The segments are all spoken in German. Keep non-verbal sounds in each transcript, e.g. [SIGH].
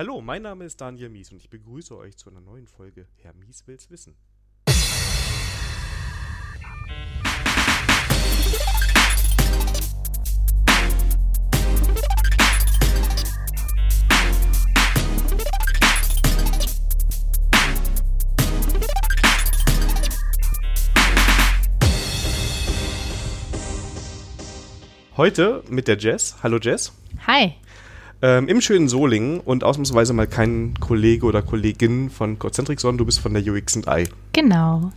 Hallo, mein Name ist Daniel Mies und ich begrüße euch zu einer neuen Folge Herr Mies will's wissen. Heute mit der Jess. Hallo Jess. Hi. Ähm, Im schönen Solingen und ausnahmsweise mal kein Kollege oder Kollegin von Concentric, sondern du bist von der UX I. Genau.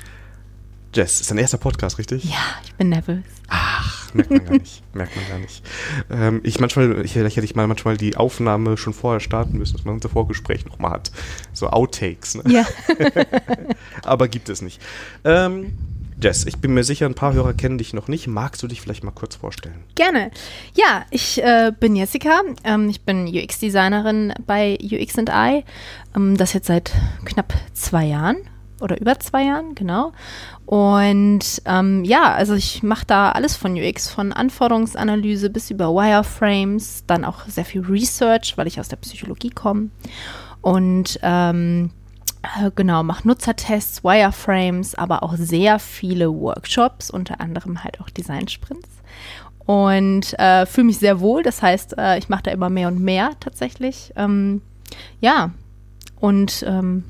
Jess, ist dein erster Podcast, richtig? Ja, ich bin nervös. Ach, merkt man gar nicht. [LAUGHS] merkt man gar nicht. Ähm, ich manchmal, ich, hätte ich mal manchmal die Aufnahme schon vorher starten müssen, dass man unser Vorgespräch nochmal hat. So Outtakes, ne? Ja. [LAUGHS] Aber gibt es nicht. Ähm, Jess, ich bin mir sicher, ein paar Hörer kennen dich noch nicht. Magst du dich vielleicht mal kurz vorstellen? Gerne. Ja, ich äh, bin Jessica. Ähm, ich bin UX-Designerin bei UX I. Ähm, das jetzt seit knapp zwei Jahren oder über zwei Jahren, genau. Und ähm, ja, also ich mache da alles von UX, von Anforderungsanalyse bis über Wireframes, dann auch sehr viel Research, weil ich aus der Psychologie komme. Und ähm, äh, genau, mache Nutzertests, Wireframes, aber auch sehr viele Workshops, unter anderem halt auch Design-Sprints. Und äh, fühle mich sehr wohl, das heißt, äh, ich mache da immer mehr und mehr tatsächlich. Ähm, ja, und ähm,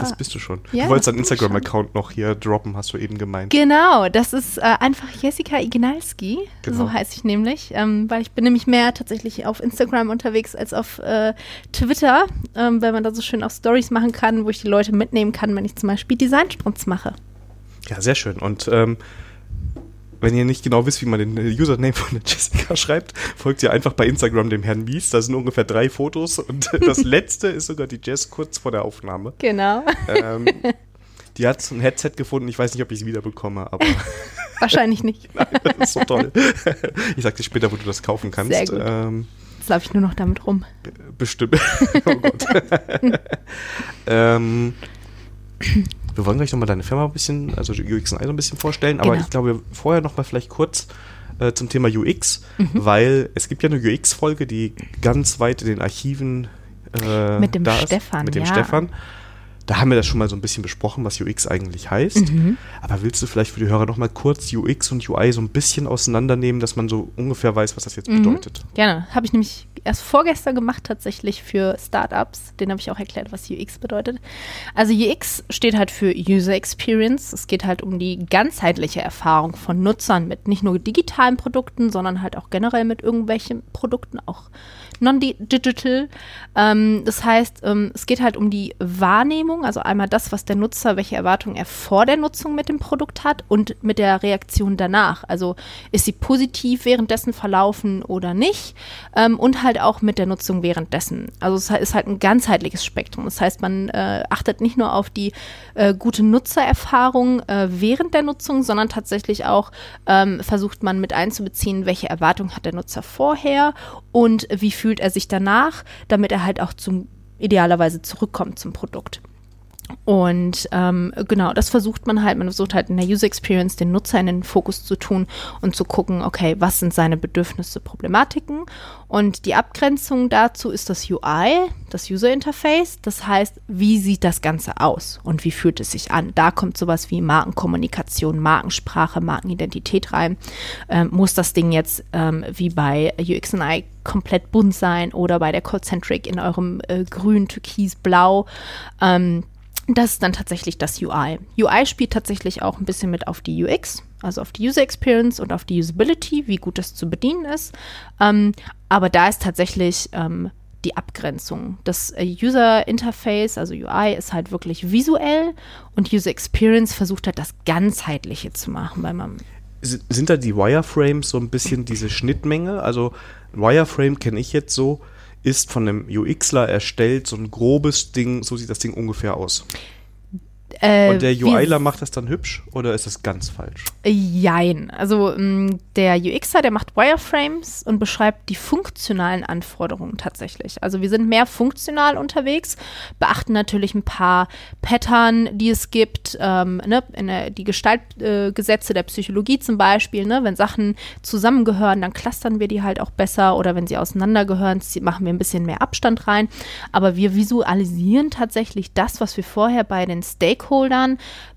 das bist du schon. Ja, du wolltest deinen Instagram-Account noch hier droppen, hast du eben gemeint. Genau, das ist äh, einfach Jessica Ignalski, genau. so heiße ich nämlich, ähm, weil ich bin nämlich mehr tatsächlich auf Instagram unterwegs als auf äh, Twitter, ähm, weil man da so schön auch Stories machen kann, wo ich die Leute mitnehmen kann, wenn ich zum Beispiel Design-Sprints mache. Ja, sehr schön. Und ähm, wenn ihr nicht genau wisst, wie man den Username von der Jessica schreibt, folgt ihr einfach bei Instagram dem Herrn Mies. Da sind ungefähr drei Fotos und [LAUGHS] das letzte ist sogar die Jess kurz vor der Aufnahme. Genau. Ähm, die hat ein Headset gefunden. Ich weiß nicht, ob ich es wieder bekomme, aber. [LAUGHS] Wahrscheinlich nicht. [LAUGHS] Nein, das ist so toll. Ich sag dir später, wo du das kaufen kannst. Sehr gut. Ähm, Jetzt laufe ich nur noch damit rum. Bestimmt. oh Gott. ähm, wir wollen gleich nochmal deine Firma ein bisschen, also UX so ein bisschen vorstellen, aber genau. ich glaube, vorher nochmal vielleicht kurz äh, zum Thema UX, mhm. weil es gibt ja eine UX-Folge, die ganz weit in den Archiven äh, mit dem Stefan. Mit dem ja. Stefan. Da haben wir das schon mal so ein bisschen besprochen, was UX eigentlich heißt. Mhm. Aber willst du vielleicht für die Hörer noch mal kurz UX und UI so ein bisschen auseinandernehmen, dass man so ungefähr weiß, was das jetzt mhm. bedeutet? Gerne. Habe ich nämlich erst vorgestern gemacht, tatsächlich für Startups. Den habe ich auch erklärt, was UX bedeutet. Also UX steht halt für User Experience. Es geht halt um die ganzheitliche Erfahrung von Nutzern mit nicht nur digitalen Produkten, sondern halt auch generell mit irgendwelchen Produkten, auch non-digital. Ähm, das heißt, ähm, es geht halt um die Wahrnehmung, also einmal das, was der Nutzer, welche Erwartungen er vor der Nutzung mit dem Produkt hat und mit der Reaktion danach. Also ist sie positiv währenddessen verlaufen oder nicht ähm, und halt auch mit der Nutzung währenddessen. Also es ist halt ein ganzheitliches Spektrum. Das heißt, man äh, achtet nicht nur auf die äh, gute Nutzererfahrung äh, während der Nutzung, sondern tatsächlich auch ähm, versucht man mit einzubeziehen, welche Erwartungen hat der Nutzer vorher und wie viel fühlt er sich danach, damit er halt auch zum idealerweise zurückkommt zum Produkt. Und ähm, genau, das versucht man halt, man versucht halt in der User Experience den Nutzer in den Fokus zu tun und zu gucken, okay, was sind seine Bedürfnisse, Problematiken. Und die Abgrenzung dazu ist das UI, das User Interface. Das heißt, wie sieht das Ganze aus und wie fühlt es sich an? Da kommt sowas wie Markenkommunikation, Markensprache, Markenidentität rein. Ähm, muss das Ding jetzt ähm, wie bei UX&I komplett bunt sein oder bei der Concentric in eurem äh, grün, türkis, blau? Ähm, das ist dann tatsächlich das UI. UI spielt tatsächlich auch ein bisschen mit auf die UX, also auf die User Experience und auf die Usability, wie gut das zu bedienen ist. Ähm, aber da ist tatsächlich ähm, die Abgrenzung. Das äh, User Interface, also UI, ist halt wirklich visuell und User Experience versucht halt das Ganzheitliche zu machen, weil man sind da die Wireframes so ein bisschen diese Schnittmenge? Also Wireframe kenne ich jetzt so, ist von einem UXler erstellt, so ein grobes Ding, so sieht das Ding ungefähr aus. Äh, Und der UIler macht das dann hübsch oder ist das ganz falsch? Jein. Also m, der UXer, der macht Wireframes und beschreibt die funktionalen Anforderungen tatsächlich. Also wir sind mehr funktional unterwegs, beachten natürlich ein paar Pattern, die es gibt, ähm, ne, der, die Gestaltgesetze äh, der Psychologie zum Beispiel. Ne, wenn Sachen zusammengehören, dann clustern wir die halt auch besser oder wenn sie auseinandergehören, machen wir ein bisschen mehr Abstand rein. Aber wir visualisieren tatsächlich das, was wir vorher bei den Stakeholdern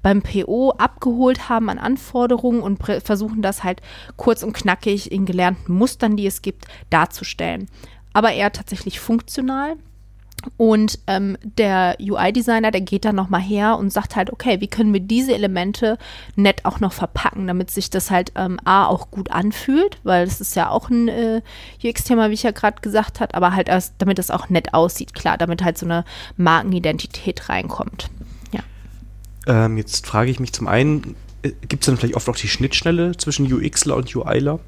beim PO abgeholt haben an Anforderungen und versuchen das halt kurz und knackig in gelernten Mustern, die es gibt, darzustellen. Aber eher tatsächlich funktional. Und ähm, der UI-Designer, der geht dann nochmal her und sagt halt, okay, wie können wir diese Elemente nett auch noch verpacken, damit sich das halt ähm, A auch gut anfühlt, weil das ist ja auch ein äh, UX-Thema, wie ich ja gerade gesagt habe, aber halt erst, damit es auch nett aussieht, klar, damit halt so eine Markenidentität reinkommt. Ähm, jetzt frage ich mich zum einen, gibt es dann vielleicht oft auch die Schnittstelle zwischen UXler und UIler?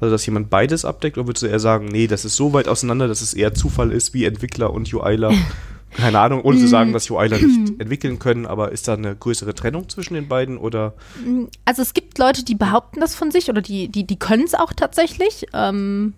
Also, dass jemand beides abdeckt, oder würdest du eher sagen, nee, das ist so weit auseinander, dass es eher Zufall ist, wie Entwickler und UIler? [LAUGHS] Keine Ahnung, ohne zu sagen, dass UIler nicht entwickeln können, aber ist da eine größere Trennung zwischen den beiden oder? Also es gibt Leute, die behaupten das von sich oder die, die, die können es auch tatsächlich. Ähm,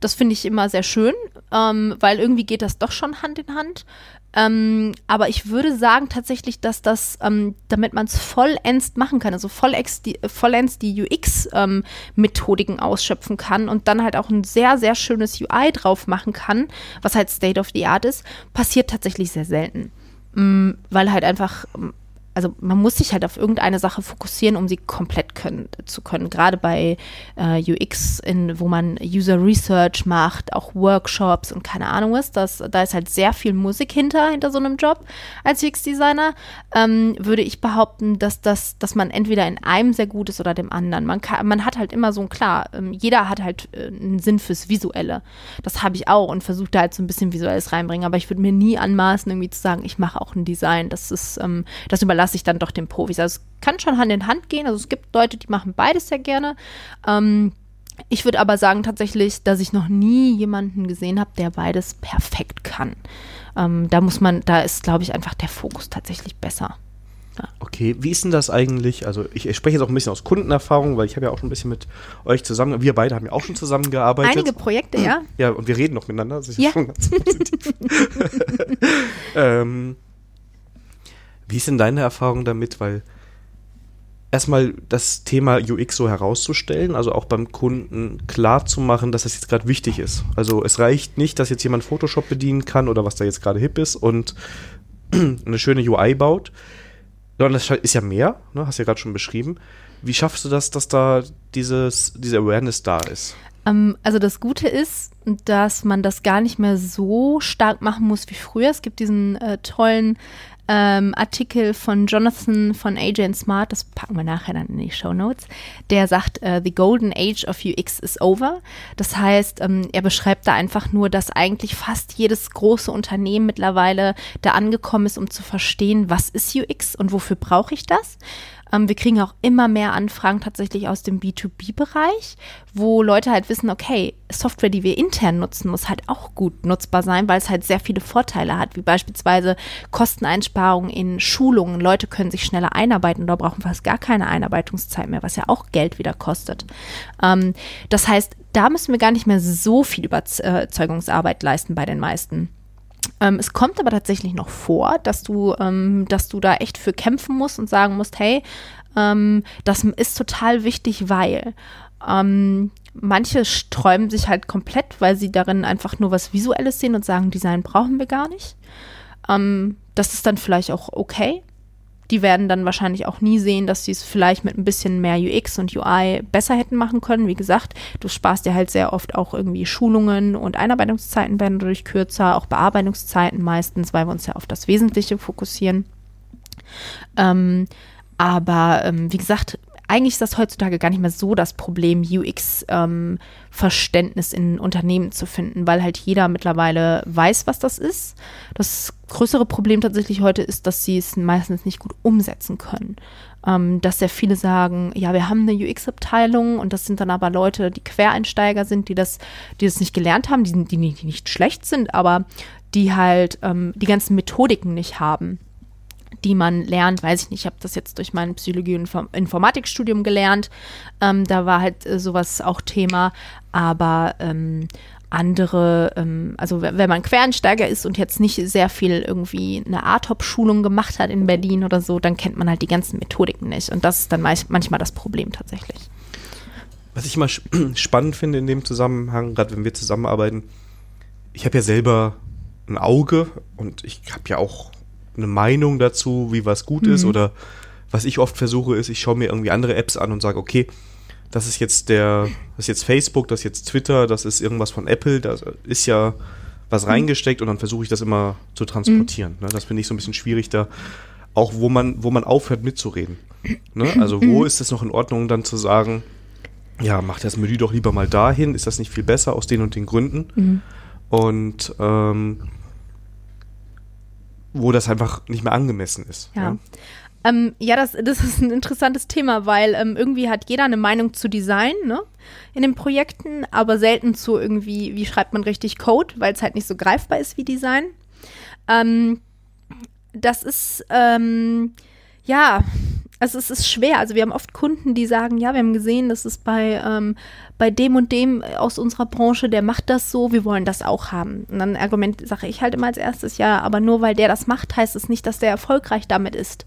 das finde ich immer sehr schön, ähm, weil irgendwie geht das doch schon Hand in Hand. Ähm, aber ich würde sagen tatsächlich, dass das, ähm, damit man es vollends machen kann, also vollends die, UX-Methodiken ausschöpfen kann und dann halt auch ein sehr, sehr schönes UI drauf machen kann, was halt State of the Art ist, passiert tatsächlich sehr selten. Mm, weil halt einfach, mm, also man muss sich halt auf irgendeine Sache fokussieren, um sie komplett können, zu können. Gerade bei äh, UX, in, wo man User Research macht, auch Workshops und keine Ahnung was, das, da ist halt sehr viel Musik hinter, hinter so einem Job als UX-Designer, ähm, würde ich behaupten, dass, das, dass man entweder in einem sehr gut ist oder dem anderen. Man, kann, man hat halt immer so ein, klar, ähm, jeder hat halt äh, einen Sinn fürs Visuelle. Das habe ich auch und versuche da halt so ein bisschen Visuelles reinbringen, aber ich würde mir nie anmaßen, irgendwie zu sagen, ich mache auch ein Design. Das ist, ähm, das überlasse ich dann doch den Profis. Also es kann schon Hand in Hand gehen. Also es gibt Leute, die machen beides sehr gerne. Ähm, ich würde aber sagen tatsächlich, dass ich noch nie jemanden gesehen habe, der beides perfekt kann. Ähm, da muss man, da ist, glaube ich, einfach der Fokus tatsächlich besser. Okay, wie ist denn das eigentlich? Also ich, ich spreche jetzt auch ein bisschen aus Kundenerfahrung, weil ich habe ja auch schon ein bisschen mit euch zusammen, wir beide haben ja auch schon zusammengearbeitet. Einige Projekte, ja. Ja, und wir reden noch miteinander, das ist ja, Ja. schon ganz positiv. [LAUGHS] [LAUGHS] ähm, wie ist denn deine Erfahrung damit? Weil erstmal das Thema UX so herauszustellen, also auch beim Kunden klar zu machen, dass das jetzt gerade wichtig ist. Also es reicht nicht, dass jetzt jemand Photoshop bedienen kann oder was da jetzt gerade hip ist und [CLEARS THROAT] eine schöne UI baut, sondern das ist ja mehr, ne? hast du ja gerade schon beschrieben. Wie schaffst du das, dass da dieses, diese Awareness da ist? Ähm, also das Gute ist, dass man das gar nicht mehr so stark machen muss wie früher. Es gibt diesen äh, tollen ähm, Artikel von Jonathan von AJ Smart, das packen wir nachher dann in die Show Notes, der sagt, äh, The Golden Age of UX is over. Das heißt, ähm, er beschreibt da einfach nur, dass eigentlich fast jedes große Unternehmen mittlerweile da angekommen ist, um zu verstehen, was ist UX und wofür brauche ich das. Ähm, wir kriegen auch immer mehr Anfragen tatsächlich aus dem B2B-Bereich, wo Leute halt wissen, okay, Software, die wir intern nutzen, muss halt auch gut nutzbar sein, weil es halt sehr viele Vorteile hat, wie beispielsweise Kosteneinsparungen in Schulungen. Leute können sich schneller einarbeiten oder brauchen fast gar keine Einarbeitungszeit mehr, was ja auch Geld wieder kostet. Ähm, das heißt, da müssen wir gar nicht mehr so viel Überzeugungsarbeit leisten bei den meisten. Ähm, es kommt aber tatsächlich noch vor, dass du, ähm, dass du da echt für kämpfen musst und sagen musst, hey, ähm, das ist total wichtig, weil ähm, manche sträuben sich halt komplett, weil sie darin einfach nur was Visuelles sehen und sagen, Design brauchen wir gar nicht. Ähm, das ist dann vielleicht auch okay. Die werden dann wahrscheinlich auch nie sehen, dass sie es vielleicht mit ein bisschen mehr UX und UI besser hätten machen können. Wie gesagt, du sparst dir halt sehr oft auch irgendwie Schulungen und Einarbeitungszeiten werden dadurch kürzer, auch Bearbeitungszeiten meistens, weil wir uns ja auf das Wesentliche fokussieren. Ähm, aber ähm, wie gesagt, eigentlich ist das heutzutage gar nicht mehr so das Problem, UX-Verständnis ähm, in Unternehmen zu finden, weil halt jeder mittlerweile weiß, was das ist. Das größere Problem tatsächlich heute ist, dass sie es meistens nicht gut umsetzen können. Ähm, dass sehr viele sagen, ja, wir haben eine UX-Abteilung und das sind dann aber Leute, die Quereinsteiger sind, die das, die das nicht gelernt haben, die, die, die nicht schlecht sind, aber die halt ähm, die ganzen Methodiken nicht haben die man lernt, weiß ich nicht, ich habe das jetzt durch mein Psychologie- und Informatikstudium gelernt. Ähm, da war halt äh, sowas auch Thema, aber ähm, andere, ähm, also wenn man Quereinsteiger ist und jetzt nicht sehr viel irgendwie eine ATOP-Schulung gemacht hat in Berlin oder so, dann kennt man halt die ganzen Methodiken nicht. Und das ist dann manchmal das Problem tatsächlich. Was ich immer [CLEARS THROAT] spannend finde in dem Zusammenhang, gerade wenn wir zusammenarbeiten, ich habe ja selber ein Auge und ich habe ja auch eine Meinung dazu, wie was gut mhm. ist oder was ich oft versuche ist, ich schaue mir irgendwie andere Apps an und sage, okay, das ist jetzt der, das ist jetzt Facebook, das ist jetzt Twitter, das ist irgendwas von Apple, da ist ja was mhm. reingesteckt und dann versuche ich das immer zu transportieren. Mhm. Ne? Das finde ich so ein bisschen schwierig da, auch wo man, wo man aufhört mitzureden. Ne? [CLEARS THROAT] Also wo mhm. ist es noch in Ordnung, dann zu sagen, ja, mach das Menü doch lieber mal dahin, ist das nicht viel besser aus den und den Gründen? Mhm. Und ähm, wo das einfach nicht mehr angemessen ist. Ja. ja? Ähm, ja, das, das ist ein interessantes Thema, weil ähm, irgendwie hat jeder eine Meinung zu Design ne, in den Projekten, aber selten zu irgendwie, wie schreibt man richtig Code, weil es halt nicht so greifbar ist wie Design. Ähm, das ist, ähm, ja, also es ist schwer. Also wir haben oft Kunden, die sagen, ja, wir haben gesehen, dass es bei, ähm, bei dem und dem aus unserer Branche, der macht das so, wir wollen das auch haben. Und dann Argument sage ich halt immer als erstes, ja, aber nur weil der das macht, heißt es nicht, dass der erfolgreich damit ist.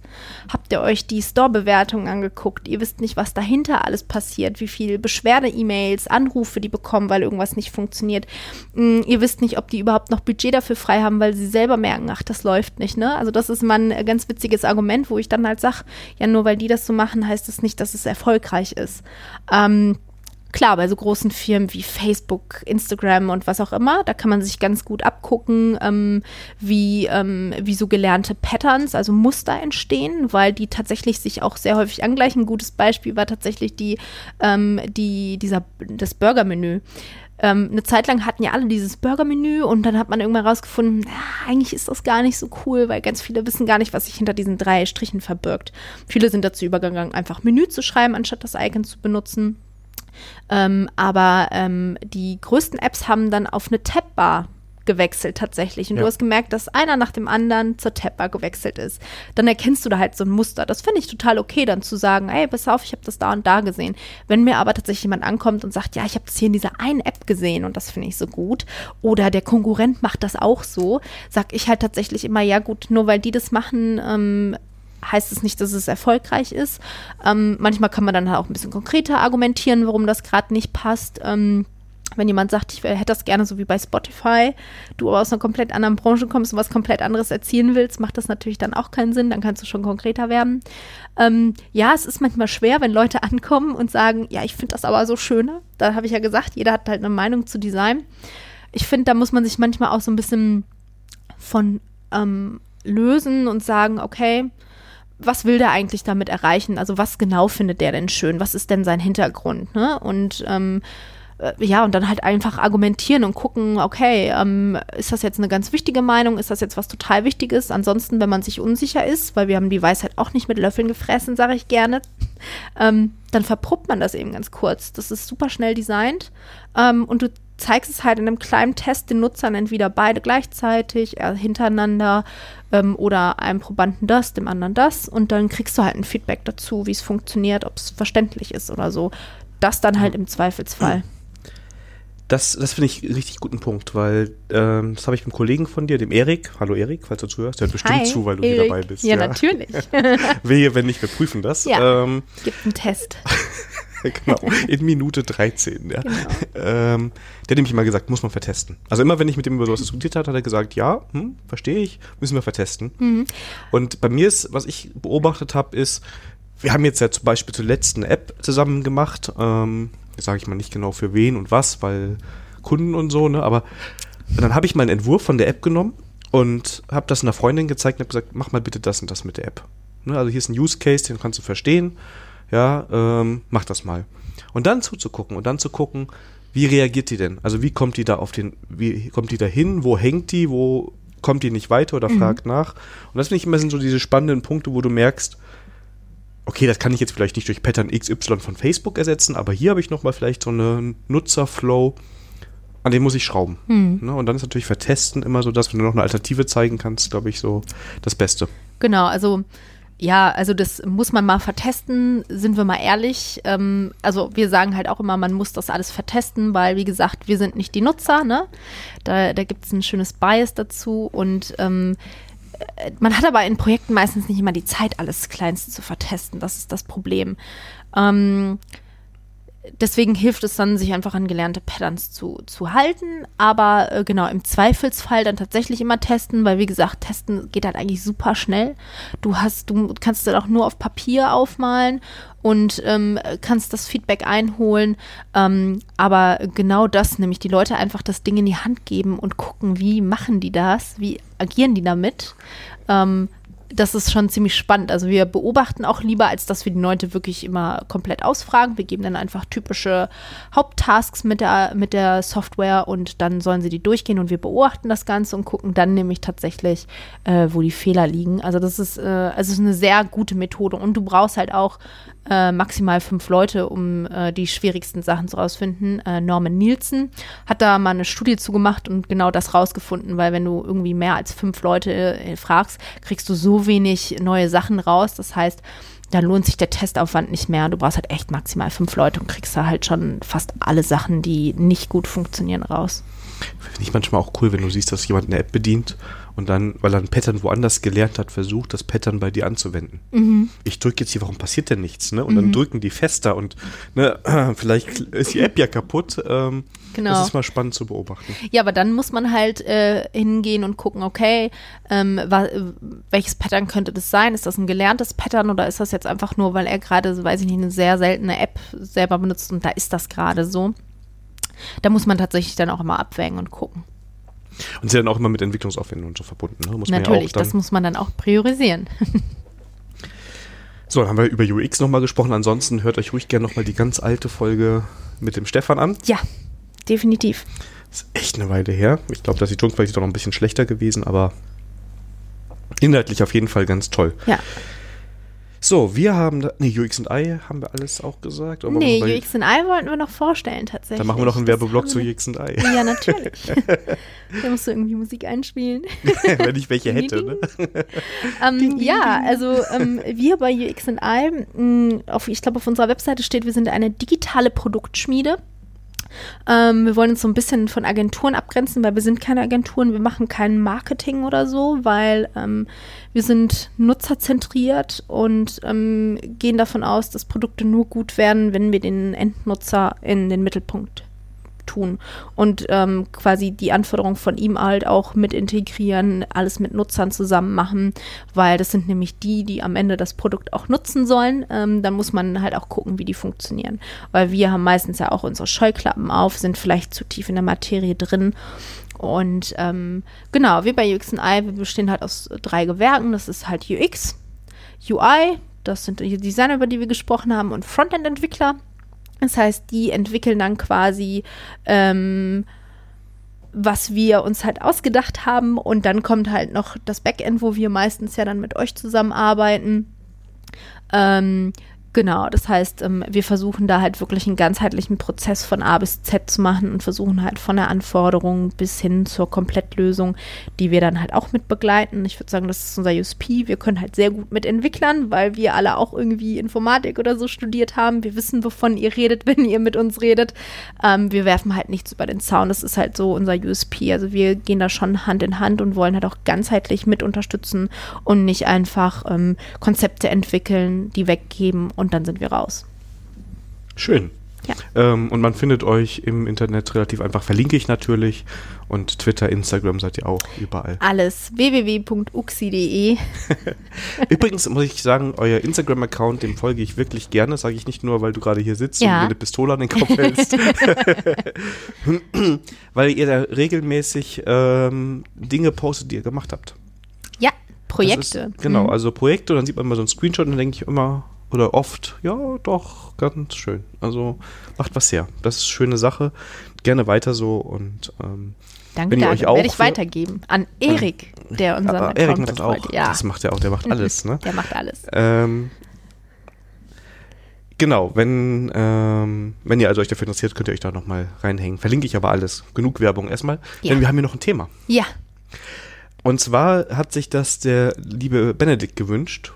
Habt ihr euch die Store-Bewertungen angeguckt? Ihr wisst nicht, was dahinter alles passiert, wie viel Beschwerde-E-Mails, Anrufe die bekommen, weil irgendwas nicht funktioniert. Hm, ihr wisst nicht, ob die überhaupt noch Budget dafür frei haben, weil sie selber merken, ach, das läuft nicht, ne? Also das ist mal ein ganz witziges Argument, wo ich dann halt sage, ja, nur weil die das so machen, heißt es das nicht, dass es erfolgreich ist. Ähm, Klar, bei so großen Firmen wie Facebook, Instagram und was auch immer, da kann man sich ganz gut abgucken, ähm, wie, ähm, wie so gelernte Patterns, also Muster entstehen, weil die tatsächlich sich auch sehr häufig angleichen. Ein gutes Beispiel war tatsächlich die, ähm, die, dieser, das Burgermenü. Ähm, eine Zeit lang hatten ja alle dieses Burgermenü und dann hat man irgendwann rausgefunden, ja, eigentlich ist das gar nicht so cool, weil ganz viele wissen gar nicht, was sich hinter diesen drei Strichen verbirgt. Viele sind dazu übergegangen, einfach Menü zu schreiben, anstatt das Icon zu benutzen. Ähm, aber ähm, die größten Apps haben dann auf eine Tabbar gewechselt tatsächlich. Und ja. du hast gemerkt, dass einer nach dem anderen zur Tabbar gewechselt ist. Dann erkennst du da halt so ein Muster. Das finde ich total okay, dann zu sagen, ey, pass auf, ich habe das da und da gesehen. Wenn mir aber tatsächlich jemand ankommt und sagt, ja, ich habe das hier in dieser einen App gesehen und das finde ich so gut, oder der Konkurrent macht das auch so, sag ich halt tatsächlich immer, ja gut, nur weil die das machen, ähm, heißt es nicht, dass es erfolgreich ist. Ähm, manchmal kann man dann halt auch ein bisschen konkreter argumentieren, warum das gerade nicht passt. Ähm, wenn jemand sagt, ich hätte das gerne so wie bei Spotify, du aber aus einer komplett anderen Branche kommst und was komplett anderes erzielen willst, macht das natürlich dann auch keinen Sinn, dann kannst du schon konkreter werden. Ähm, ja, es ist manchmal schwer, wenn Leute ankommen und sagen, ja, ich finde das aber so schöner. Da habe ich ja gesagt, jeder hat halt eine Meinung zu Design. Ich finde, da muss man sich manchmal auch so ein bisschen von ähm, lösen und sagen, okay, was will der eigentlich damit erreichen? Also was genau findet der denn schön? Was ist denn sein Hintergrund? Ne? Und ähm, äh, ja, und dann halt einfach argumentieren und gucken, okay, ähm, ist das jetzt eine ganz wichtige Meinung? Ist das jetzt was total Wichtiges? Ansonsten, wenn man sich unsicher ist, weil wir haben die Weisheit auch nicht mit Löffeln gefressen, sage ich gerne, ähm, dann verpuppt man das eben ganz kurz. Das ist super schnell designt ähm, und du zeigst es halt in einem kleinen Test den Nutzern entweder beide gleichzeitig, äh, hintereinander ähm, oder einem Probanden das, dem anderen das und dann kriegst du halt ein Feedback dazu, wie es funktioniert, ob es verständlich ist oder so. Das dann halt im Zweifelsfall. Das, das finde ich einen richtig guten Punkt, weil ähm, das habe ich mit einem Kollegen von dir, dem Erik, hallo Erik, falls du zuhörst, der hört bestimmt Hi, zu, weil du Erik. hier dabei bist. Ja, ja. natürlich. [LAUGHS] Wehe, wenn nicht, wir prüfen das. Ja, ähm, gibt einen Test. [LAUGHS] genau, in Minute 13. Ja. Genau. Ähm, der hat nämlich immer gesagt, muss man vertesten. Also immer, wenn ich mit dem über sowas diskutiert habe, hat er gesagt, ja, hm, verstehe ich, müssen wir vertesten. Mhm. Und bei mir ist, was ich beobachtet habe, ist, wir haben jetzt ja zum Beispiel zur letzten App zusammen gemacht. Ähm, sage ich mal nicht genau für wen und was, weil Kunden und so, ne? Aber dann habe ich meinen Entwurf von der App genommen und habe das einer Freundin gezeigt und habe gesagt, mach mal bitte das und das mit der App. Ne? Also hier ist ein Use Case, den kannst du verstehen ja, ähm, mach das mal. Und dann zuzugucken und dann zu gucken, wie reagiert die denn? Also wie kommt die da auf den, wie kommt die da hin? Wo hängt die? Wo kommt die nicht weiter oder mhm. fragt nach? Und das finde ich immer sind so diese spannenden Punkte, wo du merkst, okay, das kann ich jetzt vielleicht nicht durch Pattern XY von Facebook ersetzen, aber hier habe ich nochmal vielleicht so einen Nutzerflow, an dem muss ich schrauben. Mhm. Ne? Und dann ist natürlich Vertesten immer so das, wenn du noch eine Alternative zeigen kannst, glaube ich, so das Beste. Genau, also ja, also das muss man mal vertesten, sind wir mal ehrlich. Ähm, also wir sagen halt auch immer, man muss das alles vertesten, weil wie gesagt, wir sind nicht die Nutzer, ne? Da, da gibt es ein schönes Bias dazu und ähm, äh, man hat aber in Projekten meistens nicht immer die Zeit, alles Kleinste zu vertesten. Das ist das Problem. Ähm, deswegen hilft es dann, sich einfach an gelernte Patterns zu, zu halten. Aber äh, genau, im Zweifelsfall dann tatsächlich immer testen, weil wie gesagt, testen geht halt eigentlich super schnell. Du hast, du kannst dann auch nur auf Papier aufmalen und ähm, kannst das Feedback einholen. Ähm, aber genau das, nämlich die Leute einfach das Ding in die Hand geben und gucken, wie machen die das, wie agieren die damit. Ähm, das ist schon ziemlich spannend. Also wir beobachten auch lieber, als dass wir die Leute wirklich immer komplett ausfragen. Wir geben dann einfach typische Haupttasks mit der, mit der Software und dann sollen sie die durchgehen und wir beobachten das Ganze und gucken dann nämlich tatsächlich, äh, wo die Fehler liegen. Also das ist, äh, also ist eine sehr gute Methode und du brauchst halt auch äh, maximal fünf Leute, um äh, die schwierigsten Sachen zu rausfinden. Äh, Norman Nielsen hat da mal eine Studie zugemacht und genau das rausgefunden, weil wenn du irgendwie mehr als fünf Leute äh, fragst, kriegst du so wenig neue Sachen raus. Das heißt, da lohnt sich der Testaufwand nicht mehr. Du brauchst halt echt maximal fünf Leute und kriegst da halt schon fast alle Sachen, die nicht gut funktionieren, raus. Finde ich manchmal auch cool, wenn du siehst, dass jemand eine App bedient und dann, weil er ein Pattern woanders gelernt hat, versucht, das Pattern bei dir anzuwenden. Mhm. Ich drücke jetzt hier, warum passiert denn nichts? Ne? Und mhm. dann drücken die fester und ne, [CLEARS THROAT] vielleicht ist die App ja kaputt. Ähm, genau. Das ist mal spannend zu beobachten. Ja, aber dann muss man halt äh, hingehen und gucken, okay, ähm, welches Pattern könnte das sein? Ist das ein gelerntes Pattern oder ist das jetzt einfach nur, weil er gerade, weiß ich nicht, eine sehr seltene App selber benutzt und da ist das gerade so? Da muss man tatsächlich dann auch immer abwägen und gucken. Und sie dann auch immer mit Entwicklungsaufwendungen und so verbunden. Ne? Muss Natürlich, ja das muss man dann auch priorisieren. [LAUGHS] so, dann haben wir über UX nochmal gesprochen. Ansonsten hört euch ruhig gerne nochmal die ganz alte Folge mit dem Stefan an. Ja, definitiv. Das ist echt eine Weile her. Ich glaube, dass die Tonqualität doch noch ein bisschen schlechter gewesen, aber inhaltlich auf jeden Fall ganz toll. Ja. So, wir haben, da, nee, UX und I haben wir alles auch gesagt. Oder nee, UX und I wollten wir noch vorstellen tatsächlich. Dann machen wir noch einen Werbeblock zu UX und I. Ja, natürlich. [LAUGHS] da musst du irgendwie Musik einspielen. [LAUGHS] Wenn ich welche hätte, ne? [LAUGHS] ähm, ja, also ähm, wir bei UX und I, mh, auf, ich glaube auf unserer Webseite steht, wir sind eine digitale Produktschmiede. Ähm, wir wollen uns so ein bisschen von Agenturen abgrenzen, weil wir sind keine Agenturen, wir machen kein Marketing oder so, weil ähm, wir sind nutzerzentriert und ähm, gehen davon aus, dass Produkte nur gut werden, wenn wir den Endnutzer in den Mittelpunkt tun und ähm, quasi die Anforderungen von ihm halt auch mit integrieren, alles mit Nutzern zusammen machen, weil das sind nämlich die, die am Ende das Produkt auch nutzen sollen. Ähm, dann muss man halt auch gucken, wie die funktionieren, weil wir haben meistens ja auch unsere Scheuklappen auf, sind vielleicht zu tief in der Materie drin und ähm, genau, wir bei UX I, wir bestehen halt aus drei Gewerken. Das ist halt UX, UI, das sind die Designer, über die wir gesprochen haben, und Frontend-Entwickler. Das heißt, die entwickeln dann quasi, ähm, was wir uns halt ausgedacht haben. Und dann kommt halt noch das Backend, wo wir meistens ja dann mit euch zusammenarbeiten. Ähm, Genau, das heißt, ähm, wir versuchen da halt wirklich einen ganzheitlichen Prozess von A bis Z zu machen und versuchen halt von der Anforderung bis hin zur Komplettlösung, die wir dann halt auch mit begleiten. Ich würde sagen, das ist unser USP. Wir können halt sehr gut mit Entwicklern, weil wir alle auch irgendwie Informatik oder so studiert haben. Wir wissen, wovon ihr redet, [LAUGHS] wenn ihr mit uns redet. Ähm, wir werfen halt nichts über den Zaun. Das ist halt so unser USP. Also wir gehen da schon Hand in Hand und wollen halt auch ganzheitlich mit unterstützen und nicht einfach ähm, Konzepte entwickeln, die weggeben und und dann sind wir raus. Schön. Ja. Ähm, und man findet euch im Internet relativ einfach, verlinke ich natürlich. Und Twitter, Instagram seid ihr auch überall. Alles. www.uxi.de. [LAUGHS] Übrigens muss ich sagen, euer Instagram-Account, dem folge ich wirklich gerne. Sage ich nicht nur, weil du gerade hier sitzt ja. und mir eine Pistole an den Kopf hältst. [LAUGHS] weil ihr da regelmäßig ähm, Dinge postet, die ihr gemacht habt. Ja, Projekte. Ist, genau, mhm. also Projekte. Und dann sieht man mal so einen Screenshot und dann denke ich immer, oder oft, ja, doch, ganz schön. Also macht was her. Das ist eine schöne Sache. Gerne weiter so und ähm, Danke, wenn ihr euch auch werde ich weitergeben an Erik, der unseren aber Erik macht das auch. Ja. Das macht er auch. Der macht alles, ne? der macht alles. Ähm, genau, wenn, ähm, wenn ihr also euch dafür interessiert, könnt ihr euch da nochmal reinhängen. Verlinke ich aber alles. Genug Werbung erstmal. Ja. Denn wir haben hier noch ein Thema. Ja. Und zwar hat sich das der liebe Benedikt gewünscht.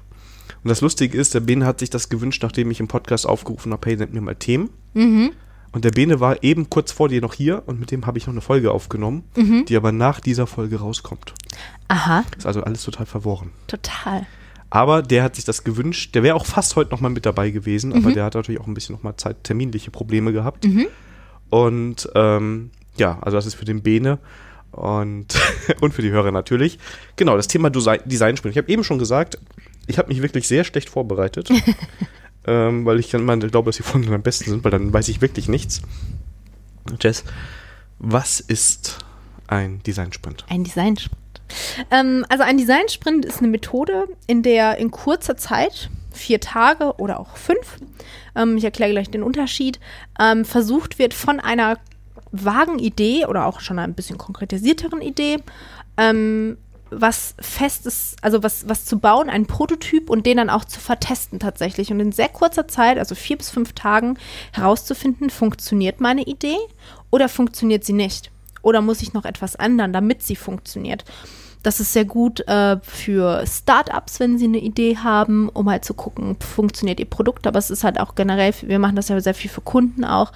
Und das Lustige ist, der Bene hat sich das gewünscht, nachdem ich im Podcast aufgerufen habe, hey, nennt mir mal Themen. Mhm. Und der Bene war eben kurz vor dir noch hier und mit dem habe ich noch eine Folge aufgenommen, Mhm. die aber nach dieser Folge rauskommt. Aha, Ist also alles total verworren. total. Aber der hat sich das gewünscht. Der wäre auch fast heute noch mal mit dabei gewesen, aber der hat natürlich auch ein bisschen noch mal Zeit, terminliche Probleme gehabt. Und ähm, ja, also das ist für den Bene und, [LAUGHS] und für die Hörer natürlich. Genau, das Thema Design, Designsprint. Ich habe eben schon gesagt, ich habe mich wirklich sehr schlecht vorbereitet, [LAUGHS] ähm, weil ich dann immer glaube, dass die Folgen am besten sind, weil dann weiß ich wirklich nichts. Jess, was ist ein Designsprint? Ein Designsprint. Ähm, also ein Designsprint ist eine Methode, in der in kurzer Zeit, vier Tage oder auch fünf, ähm, ich erkläre gleich den Unterschied, ähm, versucht wird von einer vagen Idee oder auch schon ein bisschen konkretisierteren Idee, ähm, was festes, also was, was zu bauen, einen Prototyp und den dann auch zu vertesten tatsächlich. Und in sehr kurzer Zeit, also vier bis fünf Tagen, herauszufinden, funktioniert meine Idee oder funktioniert sie nicht? Oder muss ich noch etwas ändern, damit sie funktioniert? Das ist sehr gut äh, für Startups, wenn sie eine Idee haben, um halt zu gucken, funktioniert ihr Produkt. Aber es ist halt auch generell, wir machen das ja sehr viel für Kunden auch,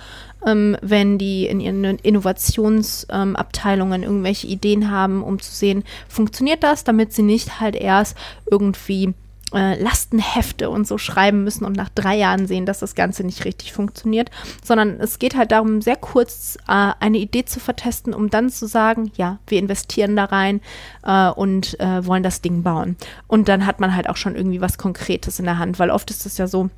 ähm, wenn die in ihren Innovationsabteilungen ähm, irgendwelche Ideen haben, um zu sehen, funktioniert das, damit sie nicht halt erst irgendwie äh, Lastenhefte und so schreiben müssen und nach drei Jahren sehen, dass das Ganze nicht richtig funktioniert, sondern es geht halt darum, sehr kurz äh, eine Idee zu vertesten, um dann zu sagen, ja, wir investieren da rein äh, und äh, wollen das Ding bauen. Und dann hat man halt auch schon irgendwie was Konkretes in der Hand, weil oft ist es ja so,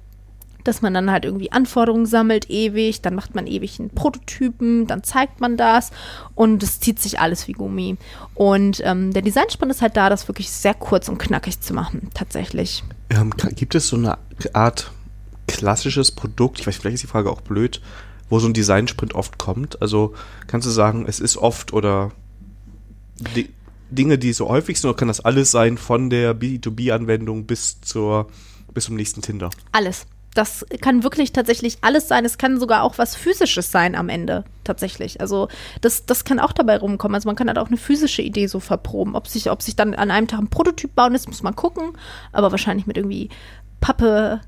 dass man dann halt irgendwie Anforderungen sammelt, ewig, dann macht man ewig einen Prototypen, dann zeigt man das und es zieht sich alles wie Gummi. Und ähm, der Designsprint ist halt da, das wirklich sehr kurz und knackig zu machen, tatsächlich. Ähm, gibt es so eine Art klassisches Produkt, ich weiß, vielleicht ist die Frage auch blöd, wo so ein Designsprint oft kommt? Also kannst du sagen, es ist oft oder Dinge, die so häufig sind, oder kann das alles sein, von der B2B-Anwendung bis zur bis zum nächsten Tinder? Alles. Das kann wirklich tatsächlich alles sein. Es kann sogar auch was Physisches sein am Ende, tatsächlich. Also das, das kann auch dabei rumkommen. Also man kann halt auch eine physische Idee so verproben. Ob sich, ob sich dann an einem Tag ein Prototyp bauen ist, muss man gucken. Aber wahrscheinlich mit irgendwie Pappe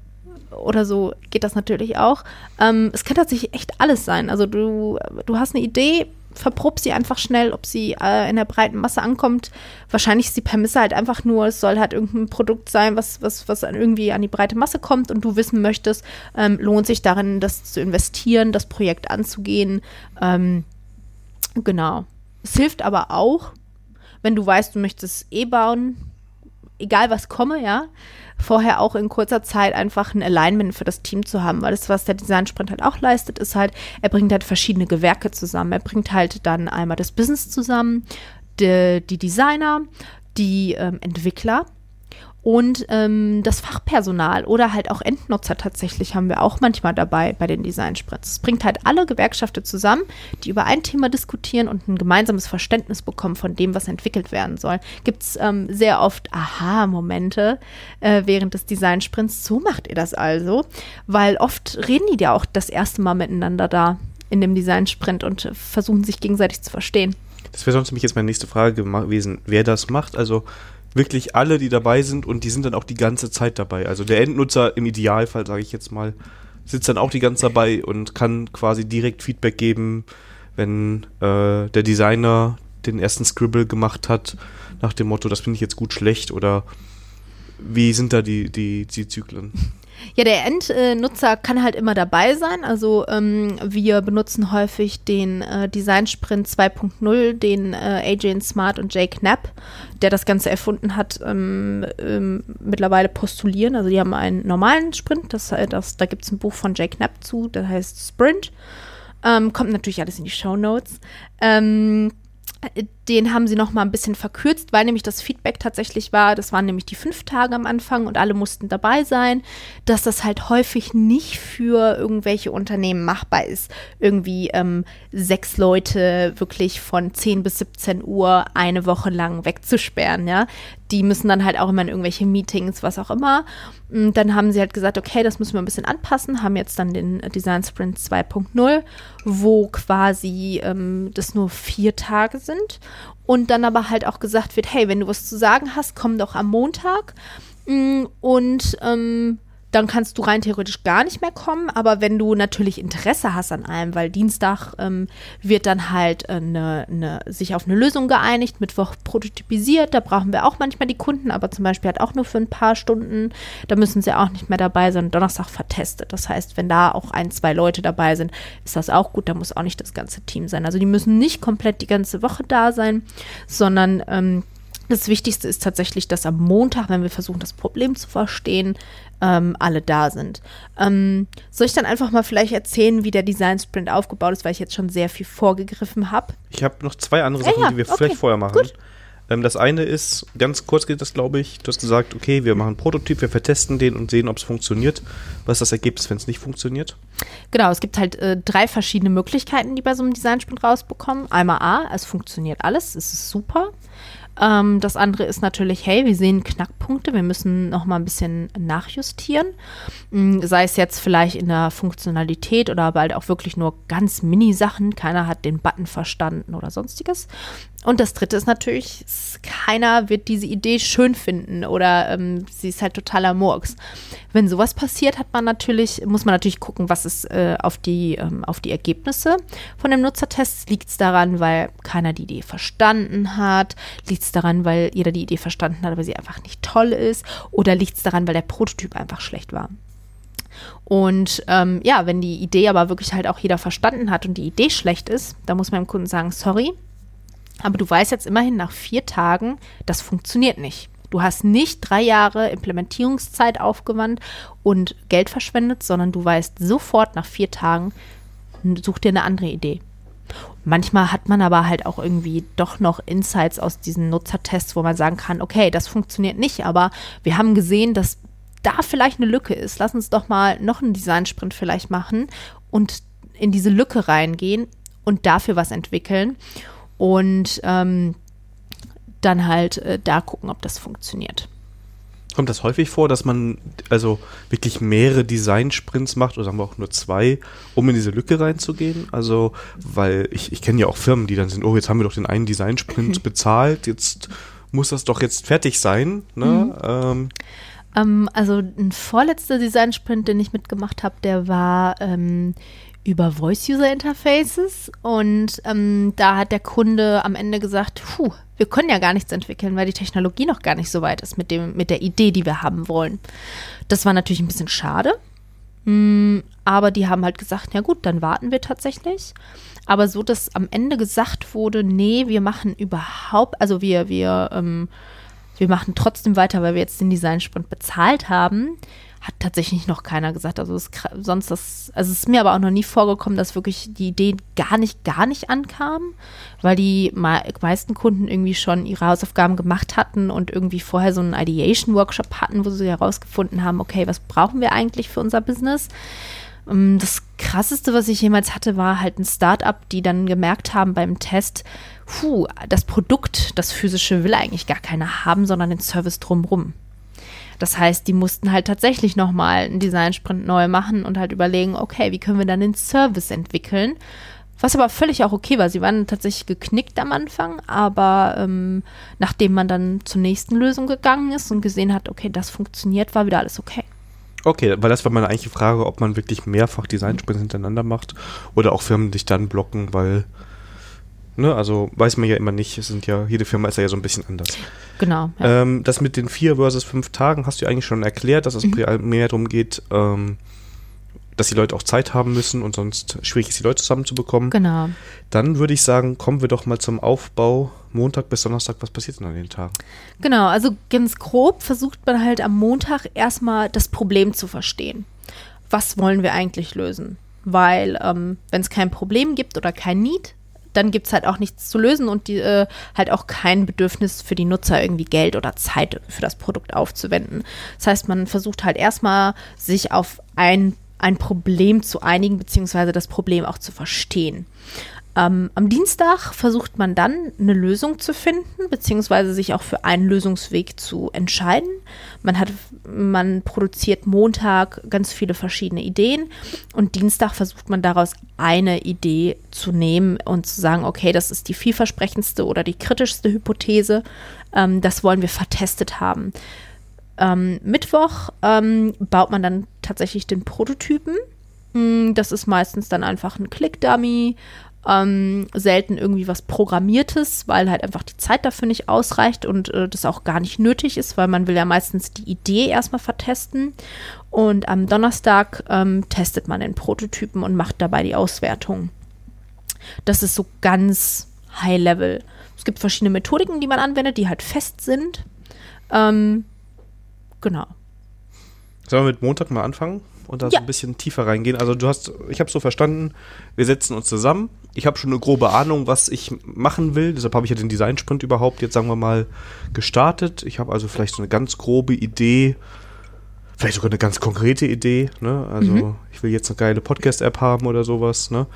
oder so geht das natürlich auch. Ähm, es kann tatsächlich echt alles sein. Also du, du hast eine Idee, verprobst sie einfach schnell, ob sie äh, in der breiten Masse ankommt. Wahrscheinlich ist die Permisse halt einfach nur, es soll halt irgendein Produkt sein, was, was, was irgendwie an die breite Masse kommt und du wissen möchtest, ähm, lohnt sich darin, das zu investieren, das Projekt anzugehen. Ähm, genau. Es hilft aber auch, wenn du weißt, du möchtest eh bauen, egal was komme, ja, vorher auch in kurzer Zeit einfach ein Alignment für das Team zu haben, weil das, was der Design-Sprint halt auch leistet, ist halt, er bringt halt verschiedene Gewerke zusammen. Er bringt halt dann einmal das Business zusammen, die, die Designer, die ähm, Entwickler und ähm, das Fachpersonal oder halt auch Endnutzer tatsächlich haben wir auch manchmal dabei bei den Design-Sprints. Es bringt halt alle Gewerkschaften zusammen, die über ein Thema diskutieren und ein gemeinsames Verständnis bekommen von dem, was entwickelt werden soll. Gibt es ähm, sehr oft Aha-Momente äh, während des Design-Sprints. So macht ihr das also, weil oft reden die ja auch das erste Mal miteinander da in dem Design-Sprint und versuchen sich gegenseitig zu verstehen. Das wäre sonst nämlich jetzt meine nächste Frage gewesen, wer das macht. Also wirklich alle, die dabei sind und die sind dann auch die ganze Zeit dabei. Also der Endnutzer im Idealfall, sage ich jetzt mal, sitzt dann auch die ganze Zeit dabei und kann quasi direkt Feedback geben, wenn äh, der Designer den ersten Scribble gemacht hat, nach dem Motto, das finde ich jetzt gut, schlecht oder wie sind da die, die, die Zyklen? Ja, der Endnutzer kann halt immer dabei sein. Also ähm, wir benutzen häufig den äh, Design Sprint 2.0, den äh, Adrian Smart und Jay Knapp, der das Ganze erfunden hat, ähm, ähm, mittlerweile postulieren. Also die haben einen normalen Sprint, das, das, da gibt es ein Buch von Jay Knapp zu, das heißt Sprint. Ähm, kommt natürlich alles in die Show Notes. Den haben sie noch mal ein bisschen verkürzt, weil nämlich das Feedback tatsächlich war, das waren nämlich die fünf Tage am Anfang und alle mussten dabei sein, dass das halt häufig nicht für irgendwelche Unternehmen machbar ist, irgendwie ähm, sechs Leute wirklich von 10 bis 17 Uhr eine Woche lang wegzusperren, ja. Die müssen dann halt auch immer in irgendwelche Meetings, was auch immer. Und dann haben sie halt gesagt, okay, das müssen wir ein bisschen anpassen, haben jetzt dann den Design Sprint 2.0, wo quasi ähm, das nur vier Tage sind und dann aber halt auch gesagt wird, hey, wenn du was zu sagen hast, komm doch am Montag. Mm, und ähm, dann kannst du rein theoretisch gar nicht mehr kommen. Aber wenn du natürlich Interesse hast an allem, weil Dienstag ähm, wird dann halt äh, ne, ne, sich auf eine Lösung geeinigt, Mittwoch prototypisiert, da brauchen wir auch manchmal die Kunden, aber zum Beispiel halt auch nur für ein paar Stunden. Da müssen sie auch nicht mehr dabei sein. Donnerstag vertestet. Das heißt, wenn da auch ein, zwei Leute dabei sind, ist das auch gut. Da muss auch nicht das ganze Team sein. Also die müssen nicht komplett die ganze Woche da sein, sondern ähm, das Wichtigste ist tatsächlich, dass am Montag, wenn wir versuchen, das Problem zu verstehen, ähm, alle da sind. Ähm, soll ich dann einfach mal vielleicht erzählen, wie der Design Sprint aufgebaut ist, weil ich jetzt schon sehr viel vorgegriffen habe? Ich habe noch zwei andere Sachen, ja, die wir okay, vielleicht vorher machen. Ähm, das eine ist, ganz kurz geht das, glaube ich, du hast gesagt, okay, wir machen einen Prototyp, wir vertesten den und sehen, ob es funktioniert. Was ist das Ergebnis, wenn es nicht funktioniert? Genau, es gibt halt äh, drei verschiedene Möglichkeiten, die bei so einem Design Sprint rausbekommen. Einmal A, es funktioniert alles, es ist super. Ähm, das andere ist natürlich, hey, wir sehen Knackpunkte, wir müssen noch mal ein bisschen nachjustieren. Mm, sei es jetzt vielleicht in der Funktionalität oder bald auch wirklich nur ganz Mini-Sachen. Keiner hat den Button verstanden oder sonstiges. Und das dritte ist natürlich, keiner wird diese Idee schön finden oder ähm, sie ist halt totaler Murks. Wenn sowas passiert, hat man natürlich, muss man natürlich gucken, was ist äh, auf, die, ähm, auf die Ergebnisse von dem Nutzertest. Liegt es daran, weil keiner die Idee verstanden hat? Liegt es daran, weil jeder die Idee verstanden hat, aber sie einfach nicht toll ist? Oder liegt es daran, weil der Prototyp einfach schlecht war? Und ähm, ja, wenn die Idee aber wirklich halt auch jeder verstanden hat und die Idee schlecht ist, dann muss man dem Kunden sagen, sorry, aber du weißt jetzt immerhin nach vier Tagen, das funktioniert nicht. Du hast nicht drei Jahre Implementierungszeit aufgewandt und Geld verschwendet, sondern du weißt sofort nach vier Tagen, such dir eine andere Idee. Manchmal hat man aber halt auch irgendwie doch noch Insights aus diesen Nutzertests, wo man sagen kann, okay, das funktioniert nicht, aber wir haben gesehen, dass da vielleicht eine Lücke ist. Lass uns doch mal noch einen Design-Sprint vielleicht machen und in diese Lücke reingehen und dafür was entwickeln und ähm, dann halt äh, da gucken, ob das funktioniert. Kommt das häufig vor, dass man also wirklich mehrere Design-Sprints macht oder haben wir auch nur zwei, um in diese Lücke reinzugehen? Also, weil ich, ich kenne ja auch Firmen, die dann sind, oh, jetzt haben wir doch den einen Design-Sprint [LAUGHS] bezahlt, jetzt muss das doch jetzt fertig sein. Ne? Mhm. Ähm. Ähm, also ein vorletzter Design-Sprint, den ich mitgemacht habe, der war ähm, über Voice-User-Interfaces und ähm, da hat der Kunde am Ende gesagt, puh, wir können ja gar nichts entwickeln, weil die Technologie noch gar nicht so weit ist mit, dem, mit der Idee, die wir haben wollen. Das war natürlich ein bisschen schade, mh, mm, aber die haben halt gesagt, ja gut, dann warten wir tatsächlich. Aber so, dass am Ende gesagt wurde, nee, wir machen überhaupt, also wir, wir, ähm, wir machen trotzdem weiter, weil wir jetzt den Design-Sprint bezahlt haben, hat tatsächlich noch keiner gesagt. Also es, sonst das, also es ist mir aber auch noch nie vorgekommen, dass wirklich die Idee gar nicht, gar nicht ankam, weil die meisten Kunden irgendwie schon ihre Hausaufgaben gemacht hatten und irgendwie vorher so einen Ideation-Workshop hatten, wo sie herausgefunden haben, okay, was brauchen wir eigentlich für unser Business? Ähm, das krasseste, was ich jemals hatte, war halt ein Startup, die dann gemerkt haben beim Test, puh, das Produkt, das physische will eigentlich gar keiner haben, sondern den Service drumrum. Das heißt, die mussten halt tatsächlich nochmal einen Design-Sprint neu machen und halt überlegen, okay, wie können wir dann den Service entwickeln? Was aber völlig auch okay war. Sie waren tatsächlich geknickt am Anfang, aber ähm, nachdem man dann zur nächsten Lösung gegangen ist und gesehen hat, okay, das funktioniert, war wieder alles okay. Okay, weil das war meine eigentliche Frage, ob man wirklich mehrfach Design-Sprints hintereinander macht oder auch Firmen dich dann blocken, weil Ne, also weiß man ja immer nicht, es sind ja, jede Firma ist ja so ein bisschen anders. Genau. Ja. Ähm, das mit den vier versus fünf Tagen hast du eigentlich schon erklärt, dass es mhm. mehr darum geht, ähm, dass die Leute auch Zeit haben müssen und sonst schwierig ist, die Leute zusammenzubekommen. Genau. Dann würde ich sagen, kommen wir doch mal zum Aufbau. Montag bis Donnerstag, was passiert denn an den Tagen? Genau, also ganz grob versucht man halt am Montag erstmal das Problem zu verstehen. Was wollen wir eigentlich lösen? Weil, ähm, wenn es kein Problem gibt oder kein Need, dann gibt es halt auch nichts zu lösen und die, äh, halt auch kein Bedürfnis für die Nutzer, irgendwie Geld oder Zeit für das Produkt aufzuwenden. Das heißt, man versucht halt erstmal, sich auf ein, ein Problem zu einigen, beziehungsweise das Problem auch zu verstehen. Ähm, am Dienstag versucht man dann eine Lösung zu finden, beziehungsweise sich auch für einen Lösungsweg zu entscheiden. Man, hat, man produziert Montag ganz viele verschiedene Ideen und Dienstag versucht man daraus eine Idee zu nehmen und zu sagen, okay, das ist die vielversprechendste oder die kritischste Hypothese. Ähm, das wollen wir vertestet haben. Ähm, Mittwoch ähm, baut man dann tatsächlich den Prototypen. Hm, das ist meistens dann einfach ein Click-Dummy ähm, selten irgendwie was Programmiertes, weil halt einfach die Zeit dafür nicht ausreicht und äh, das auch gar nicht nötig ist, weil man will ja meistens die Idee erstmal vertesten. Und am Donnerstag ähm, testet man den Prototypen und macht dabei die Auswertung. Das ist so ganz high level. Es gibt verschiedene Methodiken, die man anwendet, die halt fest sind. Ähm, genau. Sollen wir mit Montag mal anfangen? und da ja. so ein bisschen tiefer reingehen. Also du hast, ich habe so verstanden, wir setzen uns zusammen. Ich habe schon eine grobe Ahnung, was ich machen will. Deshalb habe ich ja den Design-Sprint überhaupt jetzt, sagen wir mal, gestartet. Ich habe also vielleicht so eine ganz grobe Idee, vielleicht sogar eine ganz konkrete Idee. Ne? Also mhm. ich will jetzt eine geile Podcast-App haben oder sowas. Ne?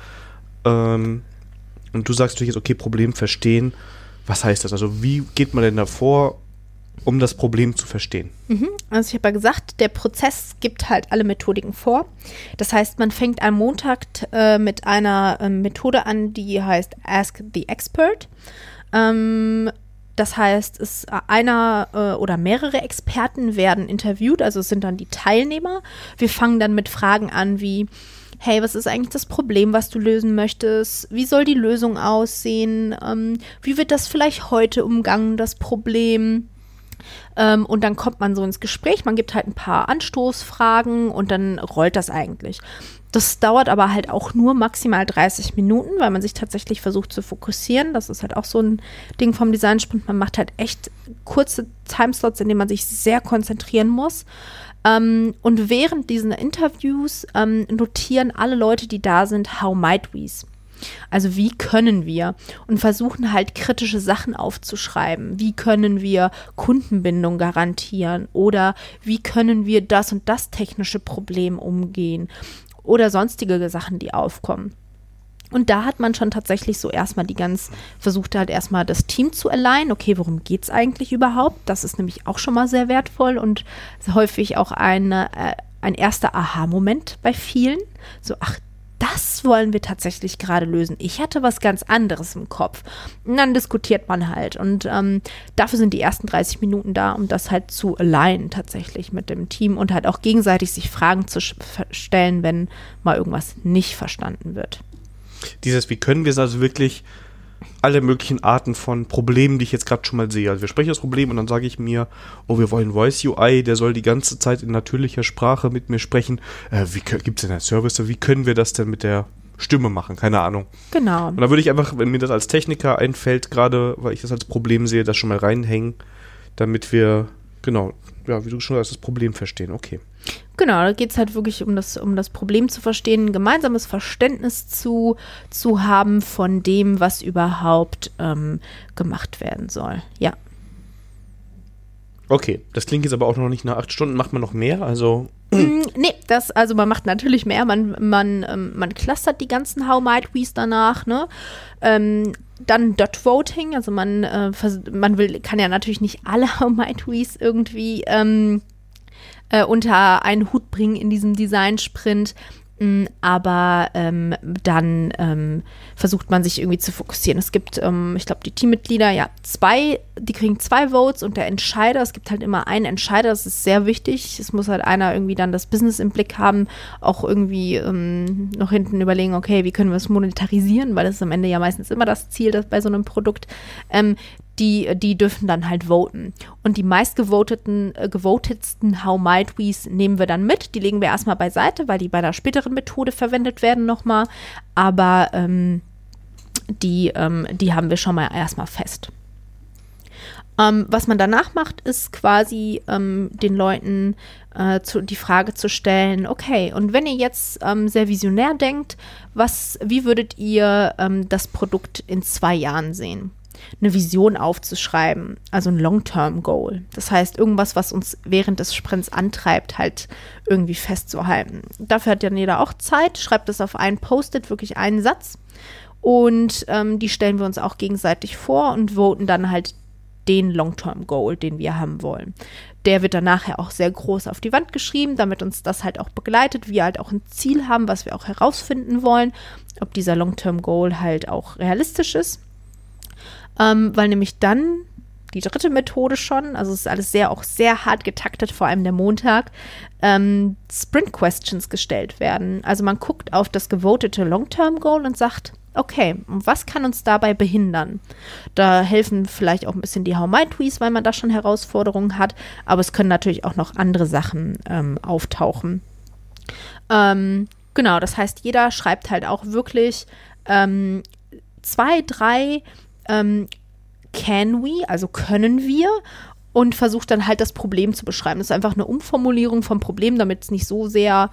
Ähm, und du sagst natürlich jetzt, okay, Problem verstehen. Was heißt das? Also wie geht man denn davor? Um das Problem zu verstehen. Mhm. Also ich habe ja gesagt, der Prozess gibt halt alle Methodiken vor. Das heißt, man fängt am Montag äh, mit einer äh, Methode an, die heißt Ask the Expert. Ähm, das heißt, es einer äh, oder mehrere Experten werden interviewt, also es sind dann die Teilnehmer. Wir fangen dann mit Fragen an wie hey, was ist eigentlich das Problem, was du lösen möchtest? Wie soll die Lösung aussehen? Ähm, wie wird das vielleicht heute umgangen, das Problem? Ähm, und dann kommt man so ins Gespräch, man gibt halt ein paar Anstoßfragen und dann rollt das eigentlich. Das dauert aber halt auch nur maximal 30 Minuten, weil man sich tatsächlich versucht zu fokussieren. Das ist halt auch so ein Ding vom Designsprint. Man macht halt echt kurze Timeslots, in denen man sich sehr konzentrieren muss. Ähm, und während diesen Interviews ähm, notieren alle Leute, die da sind, how might we's. Also wie können wir und versuchen halt kritische Sachen aufzuschreiben. Wie können wir Kundenbindung garantieren oder wie können wir das und das technische Problem umgehen oder sonstige Sachen, die aufkommen. Und da hat man schon tatsächlich so erstmal die ganz, versucht halt erstmal das Team zu alignen. Okay, worum geht es eigentlich überhaupt? Das ist nämlich auch schon mal sehr wertvoll und häufig auch eine, äh, ein erster Aha-Moment bei vielen. So, ach, das wollen wir tatsächlich gerade lösen. Ich hatte was ganz anderes im Kopf. Und dann diskutiert man halt. Und ähm, dafür sind die ersten 30 Minuten da, um das halt zu alignen tatsächlich mit dem Team und halt auch gegenseitig sich Fragen zu stellen, wenn mal irgendwas nicht verstanden wird. Dieses, wie können wir es also wirklich alle möglichen Arten von Problemen, die ich jetzt gerade schon mal sehe. Also wir sprechen das Problem und dann sage ich mir, oh, wir wollen Voice UI, der soll die ganze Zeit in natürlicher Sprache mit mir sprechen. Äh, wie gibt es denn einen Service? Wie können wir das denn mit der Stimme machen? Keine Ahnung. Genau. Und da würde ich einfach, wenn mir das als Techniker einfällt, gerade weil ich das als Problem sehe, das schon mal reinhängen, damit wir, genau, ja, wie du schon sagst, das Problem verstehen. Okay. Genau, da geht es halt wirklich um das, um das Problem zu verstehen, ein gemeinsames Verständnis zu, zu haben von dem, was überhaupt ähm, gemacht werden soll. Ja. Okay, das klingt jetzt aber auch noch nicht nach acht Stunden. Macht man noch mehr? Also. Mm, nee, das, also man macht natürlich mehr. Man, man, ähm, man clustert die ganzen How Might We's danach, ne? Ähm, dann Dot Voting, also man, äh, man will, kann ja natürlich nicht alle How Might We's irgendwie ähm, äh, unter einen Hut bringen in diesem Design-Sprint. Mm, aber ähm, dann ähm, versucht man sich irgendwie zu fokussieren. Es gibt, ähm, ich glaube, die Teammitglieder, ja, zwei, die kriegen zwei Votes und der Entscheider, es gibt halt immer einen Entscheider, das ist sehr wichtig. Es muss halt einer irgendwie dann das Business im Blick haben, auch irgendwie ähm, noch hinten überlegen, okay, wie können wir es monetarisieren, weil das ist am Ende ja meistens immer das Ziel das bei so einem Produkt. Die, die dürfen dann halt voten. Und die meistgevoteten, äh, gewotetsten How Might We's nehmen wir dann mit. Die legen wir erstmal beiseite, weil die bei der späteren Methode verwendet werden nochmal. Aber ähm, die, ähm, die haben wir schon mal erstmal fest. Ähm, was man danach macht, ist quasi ähm, den Leuten äh, zu, die Frage zu stellen, okay, und wenn ihr jetzt ähm, sehr visionär denkt, was, wie würdet ihr ähm, das Produkt in zwei Jahren sehen? Eine Vision aufzuschreiben, also ein Long-Term-Goal. Das heißt, irgendwas, was uns während des Sprints antreibt, halt irgendwie festzuhalten. Dafür hat ja jeder auch Zeit, schreibt das auf einen Post-it, wirklich einen Satz. Und ähm, die stellen wir uns auch gegenseitig vor und voten dann halt den Long-Term-Goal, den wir haben wollen. Der wird dann nachher auch sehr groß auf die Wand geschrieben, damit uns das halt auch begleitet, wir halt auch ein Ziel haben, was wir auch herausfinden wollen, ob dieser Long-Term-Goal halt auch realistisch ist. Ähm, weil nämlich dann die dritte Methode schon, also es ist alles sehr auch sehr hart getaktet, vor allem der Montag, ähm, Sprint Questions gestellt werden. Also man guckt auf das gewotete Long-Term Goal und sagt, okay, was kann uns dabei behindern? Da helfen vielleicht auch ein bisschen die How My Tweets, weil man da schon Herausforderungen hat, aber es können natürlich auch noch andere Sachen ähm, auftauchen. Ähm, genau, das heißt, jeder schreibt halt auch wirklich ähm, zwei, drei ähm, can we, also können wir, und versucht dann halt das Problem zu beschreiben. Das ist einfach eine Umformulierung vom Problem, damit es nicht so sehr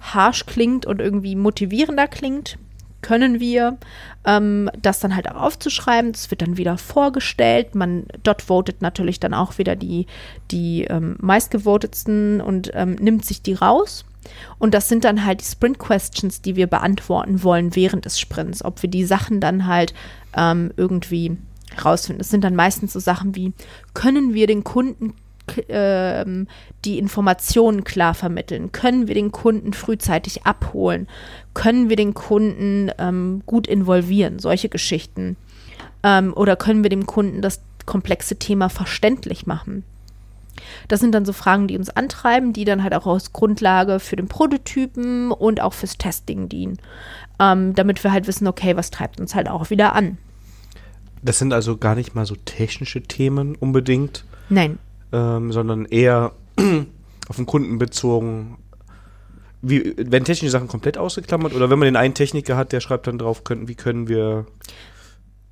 harsh klingt und irgendwie motivierender klingt. Können wir ähm, das dann halt auch aufzuschreiben? Das wird dann wieder vorgestellt. Man dort votet natürlich dann auch wieder die, die ähm, meistgevotetsten und ähm, nimmt sich die raus. Und das sind dann halt die Sprint-Questions, die wir beantworten wollen während des Sprints. Ob wir die Sachen dann halt ähm, irgendwie herausfinden. Es sind dann meistens so Sachen wie, können wir den Kunden äh, die Informationen klar vermitteln? Können wir den Kunden frühzeitig abholen? Können wir den Kunden ähm, gut involvieren? Solche Geschichten. Ähm, oder können wir dem Kunden das komplexe Thema verständlich machen? Das sind dann so Fragen, die uns antreiben, die dann halt auch als Grundlage für den Prototypen und auch fürs Testing dienen. Ähm, damit wir halt wissen, okay, was treibt uns halt auch wieder an. Das sind also gar nicht mal so technische Themen unbedingt. Nein. Ähm, sondern eher [CLEARS THROAT] auf den Kunden bezogen. Wie, werden technische Sachen komplett ausgeklammert oder wenn man den einen Techniker hat, der schreibt dann drauf, können, wie können wir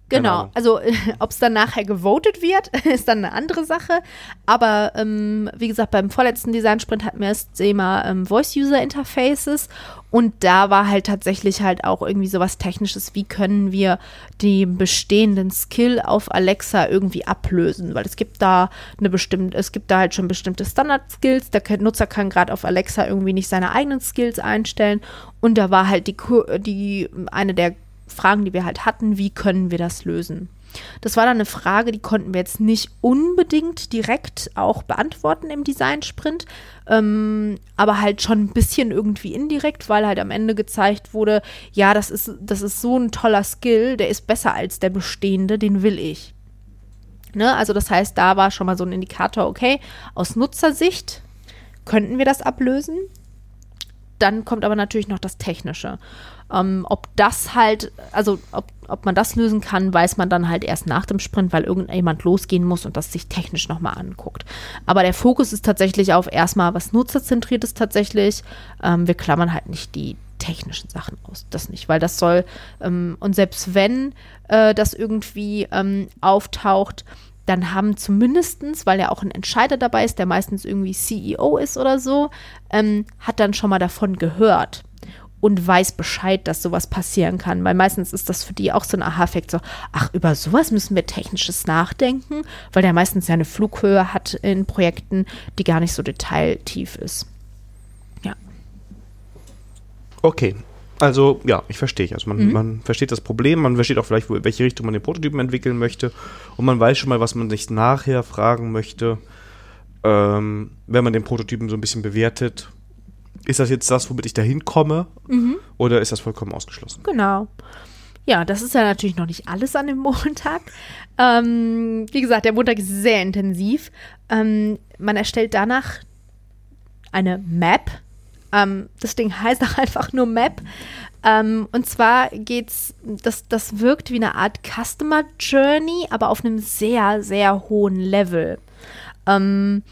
Genau, also [LAUGHS] ob es dann nachher gewotet wird, [LAUGHS] ist dann eine andere Sache. Aber ähm, wie gesagt, beim vorletzten Design-Sprint hatten wir das Thema ähm, Voice-User-Interfaces. Und da war halt tatsächlich halt auch irgendwie sowas Technisches, wie können wir den bestehenden Skill auf Alexa irgendwie ablösen, weil es gibt da eine bestimmte, es gibt da halt schon bestimmte Standard-Skills, der Nutzer kann gerade auf Alexa irgendwie nicht seine eigenen Skills einstellen. Und da war halt die, die eine der Fragen, die wir halt hatten, wie können wir das lösen? Das war dann eine Frage, die konnten wir jetzt nicht unbedingt direkt auch beantworten im Design-Sprint, ähm, aber halt schon ein bisschen irgendwie indirekt, weil halt am Ende gezeigt wurde, ja, das ist, das ist so ein toller Skill, der ist besser als der bestehende, den will ich. Ne? Also das heißt, da war schon mal so ein Indikator, okay, aus Nutzersicht könnten wir das ablösen. Dann kommt aber natürlich noch das Technische. Ähm, ob das halt, also ob, ob man das lösen kann, weiß man dann halt erst nach dem Sprint, weil irgendjemand losgehen muss und das sich technisch nochmal anguckt. Aber der Fokus ist tatsächlich auf erstmal was nutzerzentriertes tatsächlich. Ähm, wir klammern halt nicht die technischen Sachen aus. Das nicht, weil das soll, ähm, und selbst wenn äh, das irgendwie ähm, auftaucht, dann haben zumindestens, weil ja auch ein Entscheider dabei ist, der meistens irgendwie CEO ist oder so, ähm, hat dann schon mal davon gehört und weiß Bescheid, dass sowas passieren kann. Weil meistens ist das für die auch so ein Aha-Effekt, so, ach, über sowas müssen wir technisches nachdenken, weil der meistens ja eine Flughöhe hat in Projekten, die gar nicht so detailtief ist. Ja. Okay. Also, ja, ich verstehe. Also man, mhm. man versteht das Problem, man versteht auch vielleicht, wo, welche Richtung man den Prototypen entwickeln möchte und man weiß schon mal, was man sich nachher fragen möchte, ähm, wenn man den Prototypen so ein bisschen bewertet ist das jetzt das, womit ich da hinkomme? Mhm. Oder ist das vollkommen ausgeschlossen? Genau. Ja, das ist ja natürlich noch nicht alles an dem Montag. Ähm, wie gesagt, der Montag ist sehr intensiv. Ähm, man erstellt danach eine Map. Ähm, das Ding heißt auch einfach nur Map. Ähm, und zwar geht's, das, das wirkt wie eine Art Customer Journey, aber auf einem sehr, sehr hohen Level. Ähm,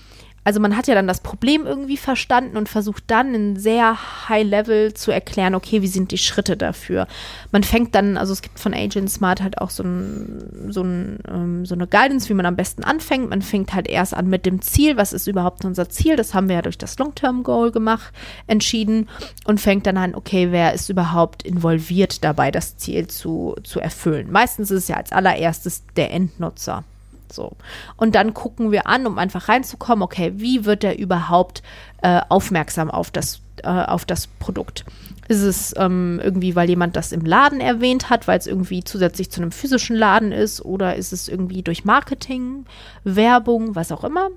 also man hat ja dann das Problem irgendwie verstanden und versucht dann in sehr High Level zu erklären, okay, wie sind die Schritte dafür. Man fängt dann, also es gibt von Agent Smart halt auch so, ein, so, ein, ähm, so eine Guidance, wie man am besten anfängt. Man fängt halt erst an mit dem Ziel, was ist überhaupt unser Ziel? Das haben wir ja durch das Long-Term-Goal gemacht, entschieden und fängt dann an, okay, wer ist überhaupt involviert dabei, das Ziel zu, zu erfüllen. Meistens ist es ja als allererstes der Endnutzer. So. Und dann gucken wir an, um einfach reinzukommen, okay, wie wird er überhaupt äh, aufmerksam auf das, äh, auf das Produkt? Ist es ähm, irgendwie, weil jemand das im Laden erwähnt hat, weil es irgendwie zusätzlich zu einem physischen Laden ist? Oder ist es irgendwie durch Marketing, Werbung, was auch immer?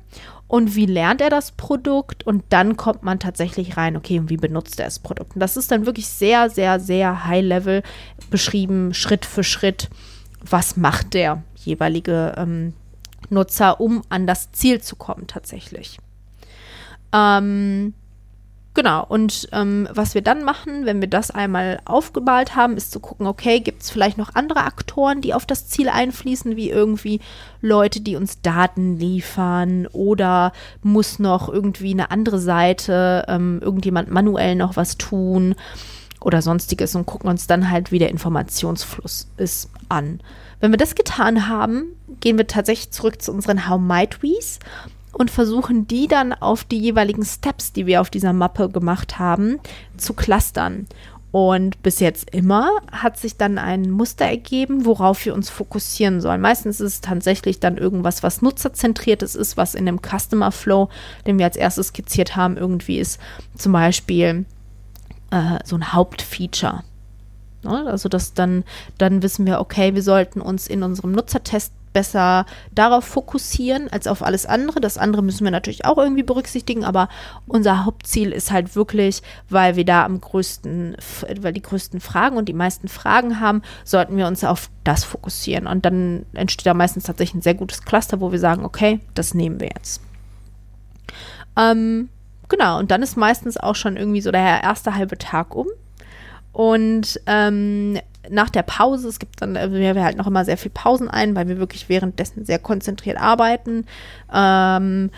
Und wie lernt er das Produkt? Und dann kommt man tatsächlich rein, okay, und wie benutzt er das Produkt? Und das ist dann wirklich sehr, sehr, sehr high-level beschrieben, Schritt für Schritt. Was macht der jeweilige ähm, Nutzer, um an das Ziel zu kommen tatsächlich? Ähm, Genau, und ähm, was wir dann machen, wenn wir das einmal aufgemalt haben, ist zu gucken, okay, gibt es vielleicht noch andere Aktoren, die auf das Ziel einfließen, wie irgendwie Leute, die uns Daten liefern oder muss noch irgendwie eine andere Seite, ähm, irgendjemand manuell noch was tun oder sonstiges und gucken uns dann halt, wie der Informationsfluss ist, an. Wenn wir das getan haben, gehen wir tatsächlich zurück zu unseren How Might We's und versuchen die dann auf die jeweiligen Steps, die wir auf dieser Mappe gemacht haben, zu clustern. Und bis jetzt immer hat sich dann ein Muster ergeben, worauf wir uns fokussieren sollen. Meistens ist es tatsächlich dann irgendwas, was nutzerzentriertes ist, was in dem Customer Flow, den wir als erstes skizziert haben, irgendwie ist. Zum Beispiel äh, so ein Hauptfeature. Ne? Also das dann, dann wissen wir, okay, wir sollten uns in unserem Nutzertest besser darauf fokussieren als auf alles andere. Das andere müssen wir natürlich auch irgendwie berücksichtigen, aber unser Hauptziel ist halt wirklich, weil wir da am größten, weil die größten Fragen und die meisten Fragen haben, sollten wir uns auf das fokussieren. Und dann entsteht da meistens tatsächlich ein sehr gutes Cluster, wo wir sagen, okay, das nehmen wir jetzt. Ähm, genau, und dann ist meistens auch schon irgendwie so der erste halbe Tag um. Und ähm, nach der Pause, es gibt dann, also wir halt noch immer sehr viel Pausen ein, weil wir wirklich währenddessen sehr konzentriert arbeiten. Ähm,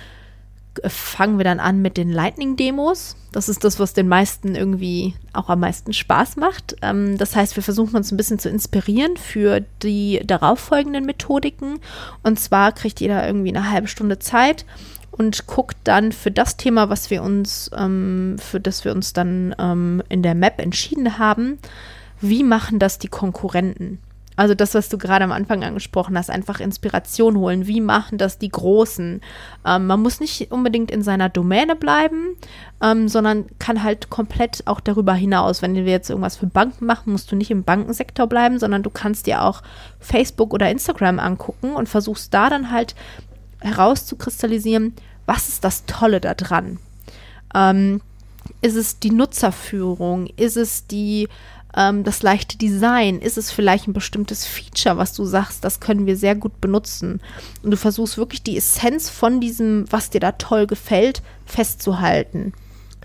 fangen wir dann an mit den Lightning-Demos. Das ist das, was den meisten irgendwie auch am meisten Spaß macht. Ähm, das heißt, wir versuchen uns ein bisschen zu inspirieren für die darauffolgenden Methodiken. Und zwar kriegt jeder irgendwie eine halbe Stunde Zeit und guckt dann für das Thema, was wir uns, ähm, für das wir uns dann ähm, in der Map entschieden haben, wie machen das die Konkurrenten? Also das, was du gerade am Anfang angesprochen hast, einfach Inspiration holen. Wie machen das die Großen? Ähm, man muss nicht unbedingt in seiner Domäne bleiben, ähm, sondern kann halt komplett auch darüber hinaus. Wenn wir jetzt irgendwas für Banken machen, musst du nicht im Bankensektor bleiben, sondern du kannst dir auch Facebook oder Instagram angucken und versuchst da dann halt herauszukristallisieren, was ist das Tolle daran? Ähm, ist es die Nutzerführung? Ist es die ähm, das leichte Design? Ist es vielleicht ein bestimmtes Feature, was du sagst, das können wir sehr gut benutzen? Und du versuchst wirklich die Essenz von diesem, was dir da toll gefällt, festzuhalten.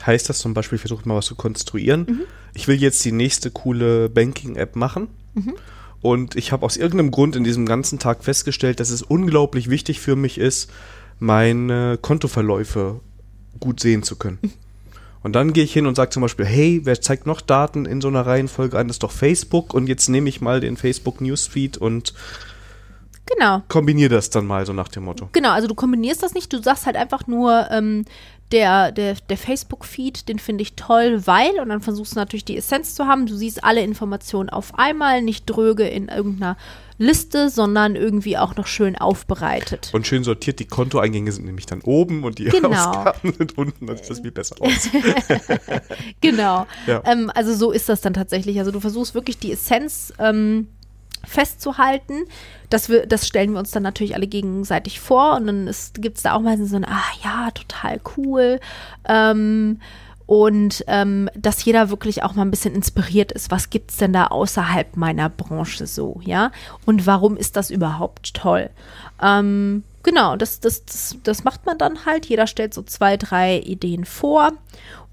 Heißt das zum Beispiel, ich versuche mal was zu konstruieren. Mhm. Ich will jetzt die nächste coole Banking-App machen. Mhm. Und ich habe aus irgendeinem Grund in diesem ganzen Tag festgestellt, dass es unglaublich wichtig für mich ist, meine Kontoverläufe gut sehen zu können. [LAUGHS] Und dann gehe ich hin und sage zum Beispiel, hey, wer zeigt noch Daten in so einer Reihenfolge an? Das ist doch Facebook. Und jetzt nehme ich mal den Facebook Newsfeed und genau. kombiniere das dann mal so nach dem Motto. Genau, also du kombinierst das nicht, du sagst halt einfach nur, ähm, der, der, der Facebook-Feed, den finde ich toll, weil, und dann versuchst du natürlich die Essenz zu haben, du siehst alle Informationen auf einmal, nicht dröge in irgendeiner Liste, sondern irgendwie auch noch schön aufbereitet. Und schön sortiert, die Kontoeingänge sind nämlich dann oben und die genau. Ausgaben sind unten, dann sieht das viel besser aus. [LAUGHS] genau. Ja. Ähm, also so ist das dann tatsächlich. Also du versuchst wirklich die Essenz ähm, festzuhalten. Das, wir, das stellen wir uns dann natürlich alle gegenseitig vor und dann gibt es da auch meistens so ein, ah ja, total cool. Ähm, und ähm, dass jeder wirklich auch mal ein bisschen inspiriert ist. Was gibt es denn da außerhalb meiner Branche so, ja? Und warum ist das überhaupt toll? Ähm, genau, das, das, das, das macht man dann halt. Jeder stellt so zwei, drei Ideen vor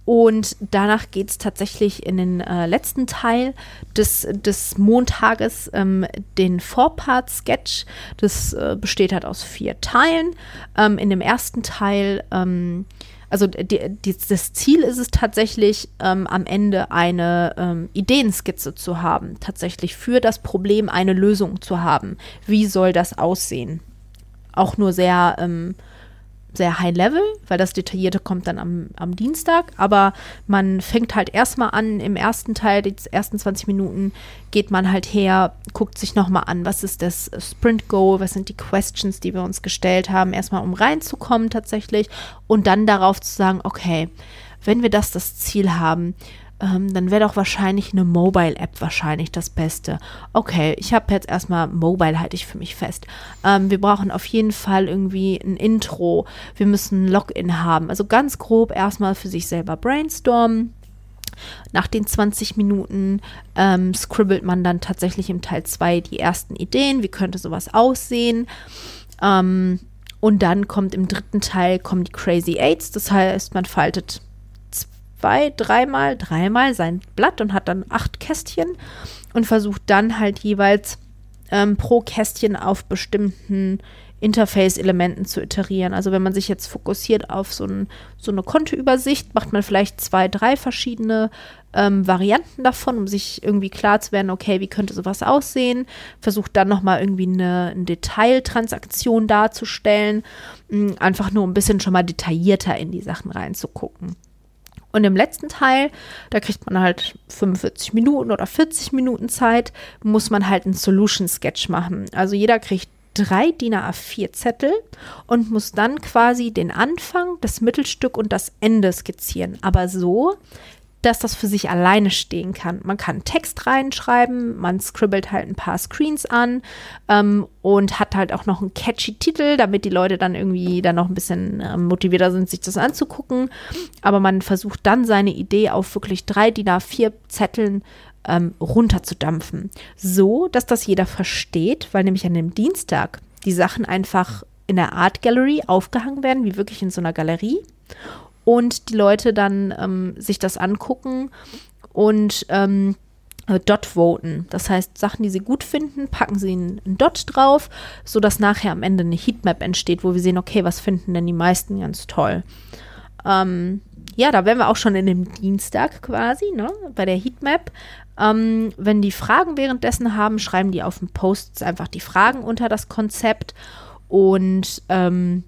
und danach geht es tatsächlich in den äh, letzten Teil des, des Montages, ähm, den Vorpart-Sketch. Das äh, besteht halt aus vier Teilen. Ähm, in dem ersten Teil, ähm, also die, die, das Ziel ist es tatsächlich, ähm, am Ende eine ähm, Ideenskizze zu haben, tatsächlich für das Problem eine Lösung zu haben. Wie soll das aussehen? Auch nur sehr ähm, sehr high level, weil das Detaillierte kommt dann am, am Dienstag. Aber man fängt halt erstmal an, im ersten Teil, die ersten 20 Minuten, geht man halt her, guckt sich nochmal an, was ist das Sprint Goal, was sind die Questions, die wir uns gestellt haben, erstmal um reinzukommen tatsächlich und dann darauf zu sagen, okay, wenn wir das das Ziel haben, ähm, dann wäre doch wahrscheinlich eine Mobile-App wahrscheinlich das Beste. Okay, ich habe jetzt erstmal Mobile, halte ich für mich fest. Ähm, wir brauchen auf jeden Fall irgendwie ein Intro. Wir müssen ein Login haben. Also ganz grob erstmal für sich selber brainstormen. Nach den 20 Minuten ähm, scribbelt man dann tatsächlich im Teil 2 die ersten Ideen. Wie könnte sowas aussehen? Ähm, und dann kommt im dritten Teil kommen die Crazy Eights. Das heißt, man faltet zwei, dreimal, dreimal sein Blatt und hat dann acht Kästchen und versucht dann halt jeweils ähm, pro Kästchen auf bestimmten Interface-Elementen zu iterieren. Also wenn man sich jetzt fokussiert auf so, ein, so eine Kontoübersicht, macht man vielleicht zwei, drei verschiedene ähm, Varianten davon, um sich irgendwie klar zu werden, okay, wie könnte sowas aussehen? Versucht dann nochmal irgendwie eine, eine Detailtransaktion darzustellen, mh, einfach nur ein bisschen schon mal detaillierter in die Sachen reinzugucken. Und im letzten Teil, da kriegt man halt 45 Minuten oder 40 Minuten Zeit, muss man halt einen Solution Sketch machen. Also jeder kriegt drei DIN A4 Zettel und muss dann quasi den Anfang, das Mittelstück und das Ende skizzieren. Aber so, dass das für sich alleine stehen kann. Man kann Text reinschreiben, man scribbelt halt ein paar Screens an ähm, und hat halt auch noch einen catchy Titel, damit die Leute dann irgendwie dann noch ein bisschen äh, motivierter sind, sich das anzugucken. Aber man versucht dann seine Idee auf wirklich drei DIN A4 Zetteln ähm, runterzudampfen. So, dass das jeder versteht, weil nämlich an dem Dienstag die Sachen einfach in der Art Gallery aufgehangen werden, wie wirklich in so einer Galerie und die Leute dann ähm, sich das angucken und ähm, äh, Dot voten. Das heißt, Sachen, die sie gut finden, packen sie einen, Dot drauf, sodass nachher am Ende eine Heatmap entsteht, wo wir sehen, okay, was finden denn die meisten ganz toll. Ähm, ja, da wären wir auch schon in dem Dienstag quasi, ne, bei der Heatmap. Ähm, wenn die Fragen währenddessen haben, schreiben die auf dem Post einfach die Fragen unter das Konzept und ähm,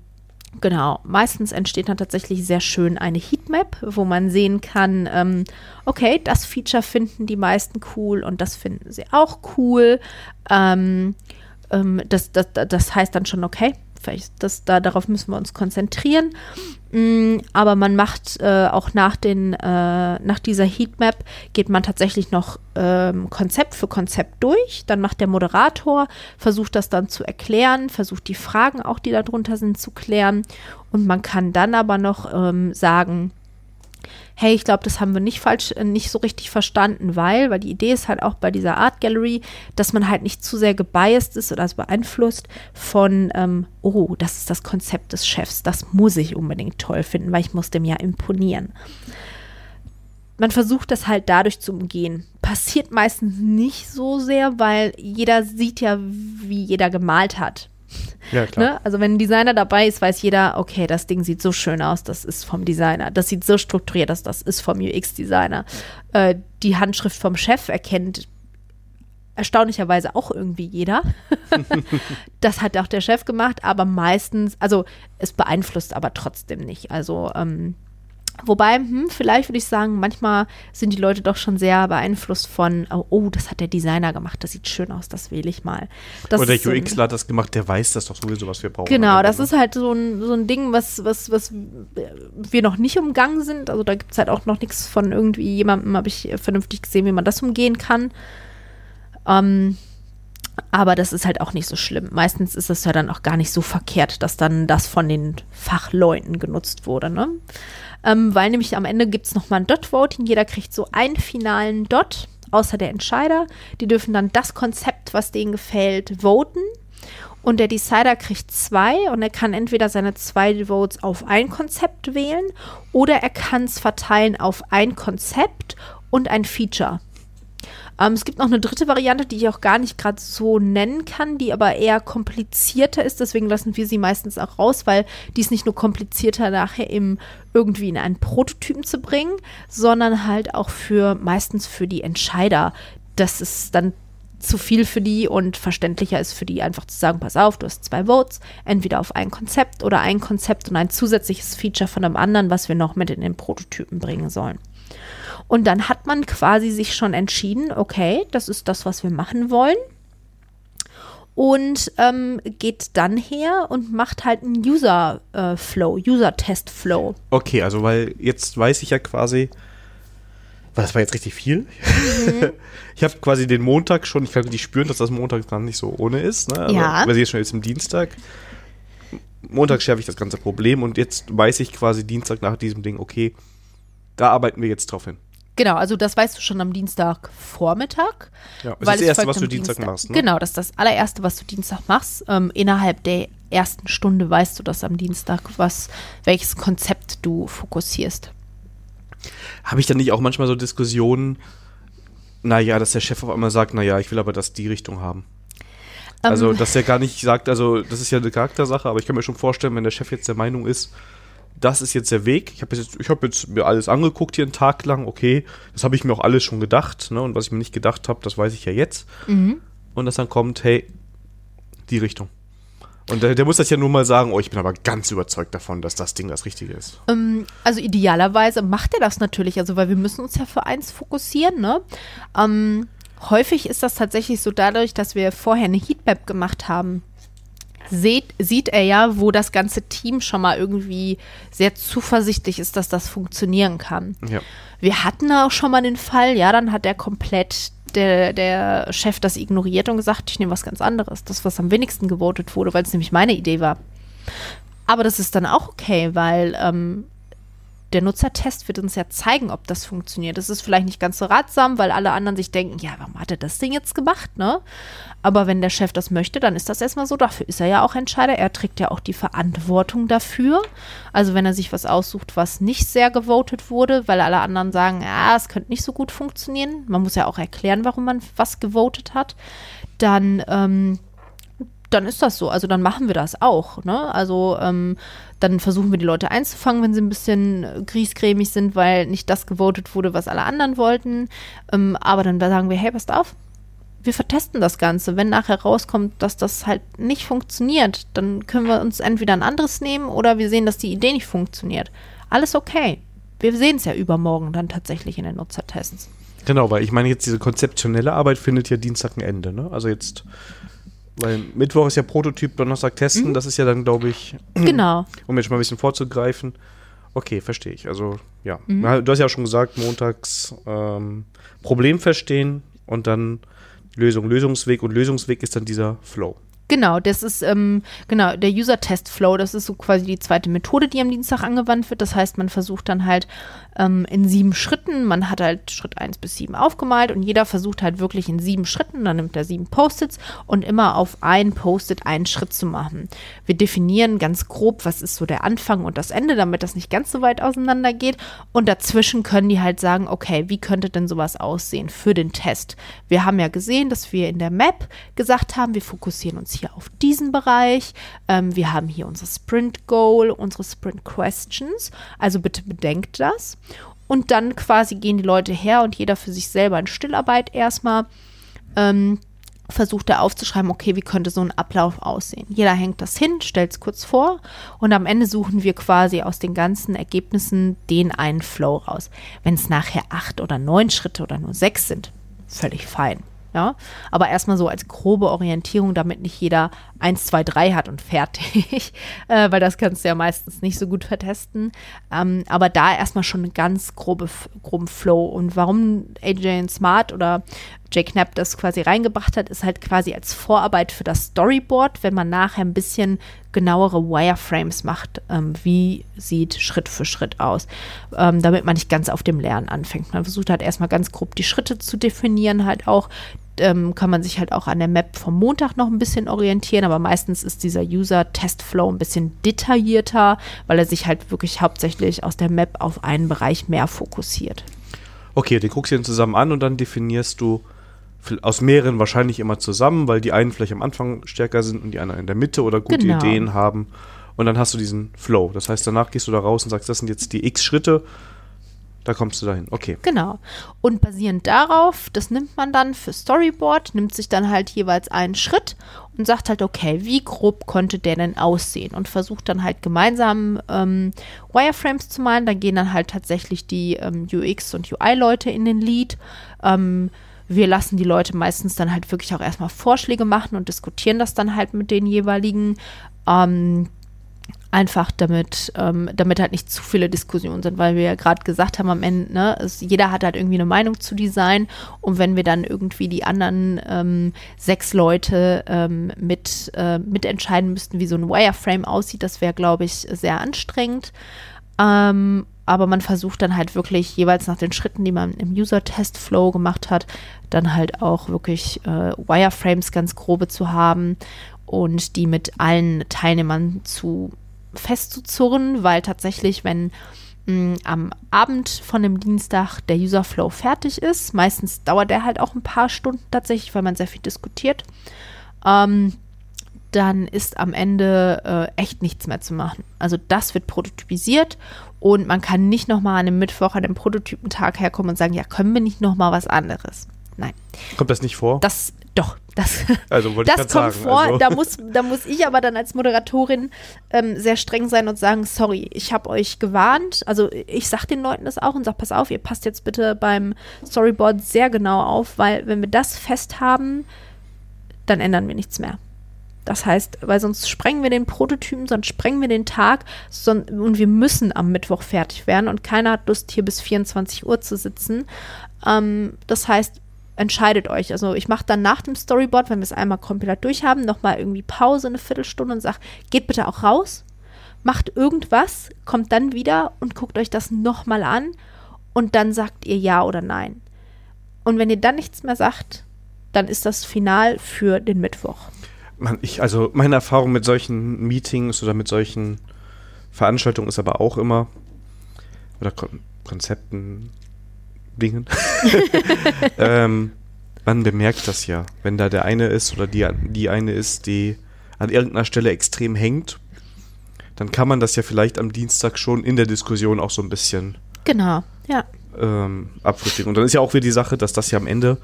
Genau, meistens entsteht dann tatsächlich sehr schön eine Heatmap, wo man sehen kann, ähm, okay, das Feature finden die meisten cool und das finden sie auch cool. Ähm, ähm, das, das, das heißt dann schon, okay, vielleicht das, da, darauf müssen wir uns konzentrieren. Mm, aber man macht äh, auch nach, den, äh, nach dieser Heatmap geht man tatsächlich noch ähm, Konzept für Konzept durch. Dann macht der Moderator, versucht das dann zu erklären, versucht die Fragen auch, die darunter sind, zu klären. Und man kann dann aber noch ähm, sagen, hey, ich glaube, das haben wir nicht falsch, äh, nicht so richtig verstanden, weil, weil die Idee ist halt auch bei dieser Art Gallery, dass man halt nicht zu sehr gebiased ist oder also beeinflusst von, ähm, oh, das ist das Konzept des Chefs, das muss ich unbedingt toll finden, weil ich muss dem ja imponieren. Man versucht das halt dadurch zu umgehen. Passiert meistens nicht so sehr, weil jeder sieht ja, wie jeder gemalt hat. Ja, klar. Ne? Also wenn ein Designer dabei ist, weiß jeder, okay, das Ding sieht so schön aus, das ist vom Designer. Das sieht so strukturiert aus, das ist vom UX-Designer. Äh, die Handschrift vom Chef erkennt erstaunlicherweise auch irgendwie jeder. [LAUGHS] das hat auch der Chef gemacht, aber meistens, also es beeinflusst aber trotzdem nicht. Also ähm, Wobei, hm, vielleicht würde ich sagen, manchmal sind die Leute doch schon sehr beeinflusst von, oh, oh, das hat der Designer gemacht, das sieht schön aus, das wähle ich mal. Das Oder der UXler hat das gemacht, der weiß das doch sowieso, was wir brauchen. Genau, das ist halt so ein, so ein Ding, was, was, was wir noch nicht umgangen sind. Also da gibt es halt auch noch nichts von irgendwie jemandem, habe ich vernünftig gesehen, wie man das umgehen kann. Ähm, aber das ist halt auch nicht so schlimm. Meistens ist es ja dann auch gar nicht so verkehrt, dass dann das von den Fachleuten genutzt wurde. Ne? ähm, weil nämlich am Ende gibt es nochmal ein Dot-Voting. Jeder kriegt so einen finalen Dot, außer der Entscheider. Die dürfen dann das Konzept, was denen gefällt, voten. Und der Decider kriegt zwei und er kann entweder seine zwei Votes auf ein Konzept wählen oder er kann es verteilen auf ein Konzept und ein Feature. Ähm, es gibt noch eine dritte Variante, die ich auch gar nicht gerade so nennen kann, die aber eher komplizierter ist. Deswegen lassen wir sie meistens auch raus, weil die ist nicht nur komplizierter nachher im irgendwie in einen Prototypen zu bringen, sondern halt auch für meistens für die Entscheider. Das ist dann zu viel für die und verständlicher ist für die einfach zu sagen, pass auf, du hast zwei Votes, entweder auf ein Konzept oder ein Konzept und ein zusätzliches Feature von einem anderen, was wir noch mit in den Prototypen bringen sollen. Und dann hat man quasi sich schon entschieden, okay, das ist das, was wir machen wollen. Und ähm, geht dann her und macht halt einen User-Flow, äh, User-Test-Flow. Okay, also weil jetzt weiß ich ja quasi, Das war jetzt richtig viel. Mhm. [LAUGHS] ich habe quasi den Montag schon, ich kann richtig spüren, dass das Montag gar nicht so ohne ist. Ne? Also, ja. Weil sie jetzt schon jetzt im Dienstag. Montag schärfe ich das ganze Problem und jetzt weiß ich quasi Dienstag nach diesem Ding, okay, da arbeiten wir jetzt drauf hin. Genau, also das weißt du schon am Dienstagvormittag. Ja, das ist das Erste, was du Dienstag, Dienstag machst. Ne? Genau, das ist das allererste, was du Dienstag machst. Ähm, innerhalb der ersten Stunde weißt du das am Dienstag, was, welches Konzept du fokussierst. Habe ich dann nicht auch manchmal so Diskussionen, naja, dass der Chef auf einmal sagt, naja, ich will aber das die Richtung haben. Also, ähm. dass er gar nicht sagt, also, das ist ja eine Charaktersache, aber ich kann mir schon vorstellen, wenn der Chef jetzt der Meinung ist, das ist jetzt der Weg. Ich habe jetzt, hab jetzt mir alles angeguckt hier einen Tag lang, okay, das habe ich mir auch alles schon gedacht, ne? Und was ich mir nicht gedacht habe, das weiß ich ja jetzt. Mhm. Und dass dann kommt, hey, die Richtung. Und der, der, muss das ja nur mal sagen, oh, ich bin aber ganz überzeugt davon, dass das Ding das Richtige ist. Ähm, also idealerweise macht er das natürlich, also weil wir müssen uns ja für eins fokussieren, ne? Ähm, häufig ist das tatsächlich so dadurch, dass wir vorher eine Heatmap gemacht haben sieht, sieht er ja, wo das ganze Team schon mal irgendwie sehr zuversichtlich ist, dass das funktionieren kann. Ja. Wir hatten auch schon mal den Fall, ja, dann hat er komplett der, der Chef das ignoriert und gesagt, ich nehme was ganz anderes. Das, was am wenigsten gewotet wurde, weil es nämlich meine Idee war. Aber das ist dann auch okay, weil ähm, der Nutzertest wird uns ja zeigen, ob das funktioniert. Das ist vielleicht nicht ganz so ratsam, weil alle anderen sich denken, ja, warum hat er das Ding jetzt gemacht, ne? Aber wenn der Chef das möchte, dann ist das erstmal so. Dafür ist er ja auch Entscheider. Er trägt ja auch die Verantwortung dafür. Also wenn er sich was aussucht, was nicht sehr gewotet wurde, weil alle anderen sagen, ja, es könnte nicht so gut funktionieren. Man muss ja auch erklären, warum man was gewotet hat. Dann ähm, dann ist das so. Also dann machen wir das auch. Ne? Also ähm, dann versuchen wir die Leute einzufangen, wenn sie ein bisschen griesgrämig sind, weil nicht das gewotet wurde, was alle anderen wollten. Ähm, aber dann sagen wir, hey, passt auf, wir vertesten das Ganze. Wenn nachher rauskommt, dass das halt nicht funktioniert, dann können wir uns entweder ein anderes nehmen oder wir sehen, dass die Idee nicht funktioniert. Alles okay. Wir sehen es ja übermorgen dann tatsächlich in den Nutzertests. Genau, weil ich meine, jetzt diese konzeptionelle Arbeit findet ja Dienstag ein Ende. Ne? Also jetzt weil Mittwoch ist ja Prototyp, Donnerstag testen, mhm. das ist ja dann, glaube ich, genau. [CLEARS THROAT] um jetzt mal ein bisschen vorzugreifen. Okay, verstehe ich. Also, ja. Mhm. Du hast ja auch schon gesagt, montags ähm, Problem verstehen und dann Lösung, Lösungsweg und Lösungsweg ist dann dieser Flow. Genau, das ist ähm, genau der User-Test-Flow. Das ist so quasi die zweite Methode, die am Dienstag angewandt wird. Das heißt, man versucht dann halt ähm, in sieben Schritten, man hat halt Schritt 1 bis 7 aufgemalt und jeder versucht halt wirklich in sieben Schritten, dann nimmt er sieben Post-its und immer auf ein Post-it einen Schritt zu machen. Wir definieren ganz grob, was ist so der Anfang und das Ende, damit das nicht ganz so weit auseinander geht. Und dazwischen können die halt sagen, okay, wie könnte denn sowas aussehen für den Test? Wir haben ja gesehen, dass wir in der Map gesagt haben, wir fokussieren uns hier auf diesen Bereich. Ähm, wir haben hier unser Sprint Goal, unsere Sprint Questions. Also bitte bedenkt das. Und dann quasi gehen die Leute her und jeder für sich selber in Stillarbeit erstmal. Ähm, versucht er aufzuschreiben, okay, wie könnte so ein Ablauf aussehen. Jeder hängt das hin, stellt es kurz vor und am Ende suchen wir quasi aus den ganzen Ergebnissen den einen Flow raus. Wenn es nachher acht oder neun Schritte oder nur sechs sind, völlig fein. Ja, aber erstmal so als grobe Orientierung, damit nicht jeder 1, 2, 3 hat und fertig, [LAUGHS] äh, weil das kannst du ja meistens nicht so gut vertesten. Ähm, aber da erstmal schon einen ganz grobe, groben Flow. Und warum AJ Smart oder Jay Knapp das quasi reingebracht hat, ist halt quasi als Vorarbeit für das Storyboard, wenn man nachher ein bisschen genauere Wireframes macht, ähm, wie sieht Schritt für Schritt aus, ähm, damit man nicht ganz auf dem Lernen anfängt. Man versucht halt erstmal ganz grob die Schritte zu definieren, halt auch ähm, kann man sich halt auch an der Map vom Montag noch ein bisschen orientieren, aber meistens ist dieser User-Test-Flow ein bisschen detaillierter, weil er sich halt wirklich hauptsächlich aus der Map auf einen Bereich mehr fokussiert. Okay, den guckst du dann zusammen an und dann definierst du aus mehreren wahrscheinlich immer zusammen, weil die einen vielleicht am Anfang stärker sind und die anderen in der Mitte oder gute genau. Ideen haben. Und dann hast du diesen Flow. Das heißt, danach gehst du da raus und sagst, das sind jetzt die x Schritte da kommst du dahin, okay. Genau. Und basierend darauf, das nimmt man dann für Storyboard, nimmt sich dann halt jeweils einen Schritt und sagt halt, okay, wie grob konnte der denn aussehen? Und versucht dann halt gemeinsam ähm, Wireframes zu malen. Dann gehen dann halt tatsächlich die ähm, UX- und UI-Leute in den Lead. Ähm, wir lassen die Leute meistens dann halt wirklich auch erstmal Vorschläge machen und diskutieren das dann halt mit den jeweiligen. Ähm, Einfach damit, ähm, damit halt nicht zu viele Diskussionen sind, weil wir ja gerade gesagt haben am Ende, ne, es, jeder hat halt irgendwie eine Meinung zu Design und wenn wir dann irgendwie die anderen ähm, sechs Leute ähm, mit äh, mitentscheiden müssten, wie so ein Wireframe aussieht, das wäre, glaube ich, sehr anstrengend. Ähm, aber man versucht dann halt wirklich jeweils nach den Schritten, die man im User-Test-Flow gemacht hat, dann halt auch wirklich äh, Wireframes ganz grobe zu haben und die mit allen Teilnehmern zu festzuzurren, weil tatsächlich, wenn mh, am Abend von dem Dienstag der User-Flow fertig ist, meistens dauert der halt auch ein paar Stunden tatsächlich, weil man sehr viel diskutiert, ähm, dann ist am Ende äh, echt nichts mehr zu machen. Also das wird prototypisiert und man kann nicht nochmal an einem Mittwoch, an einem Prototypentag herkommen und sagen, ja, können wir nicht nochmal was anderes? Nein. Kommt das nicht vor? Das, doch, das, [LAUGHS] also wollte das ich kommt sagen. vor. Also, Da, muss, da muss ich aber dann als Moderatorin ähm, sehr streng sein und sagen, sorry, ich habe euch gewarnt. Also ich sage den Leuten das auch und sage, pass auf, ihr passt jetzt bitte beim Storyboard sehr genau auf, weil wenn wir das fest haben, dann ändern wir nichts mehr. Das heißt, weil sonst sprengen wir den Prototypen, sonst sprengen wir den Tag und wir müssen am Mittwoch fertig werden und keiner hat Lust, hier bis 24 Uhr zu sitzen. Ähm, das heißt, entscheidet euch. Also ich mache dann nach dem Storyboard, wenn wir es einmal komplett durch haben, nochmal irgendwie Pause, eine Viertelstunde und sage, geht bitte auch raus, macht irgendwas, kommt dann wieder und guckt euch das nochmal an und dann sagt ihr ja oder nein. Und wenn ihr dann nichts mehr sagt, dann ist das Final für den Mittwoch. man, ich, also meine Erfahrung mit solchen Meetings oder mit solchen Veranstaltungen ist aber auch immer, oder Kon Konzepten, Dingen, [LAUGHS] ähm, man bemerkt das ja, wenn da der eine ist oder die, die eine ist, die an irgendeiner Stelle extrem hängt, dann kann man das ja vielleicht am Dienstag schon in der Diskussion auch so ein bisschen Genau, ja. ähm, abfrühstücken. Und dann ist ja auch wieder die Sache, dass das ja am Ende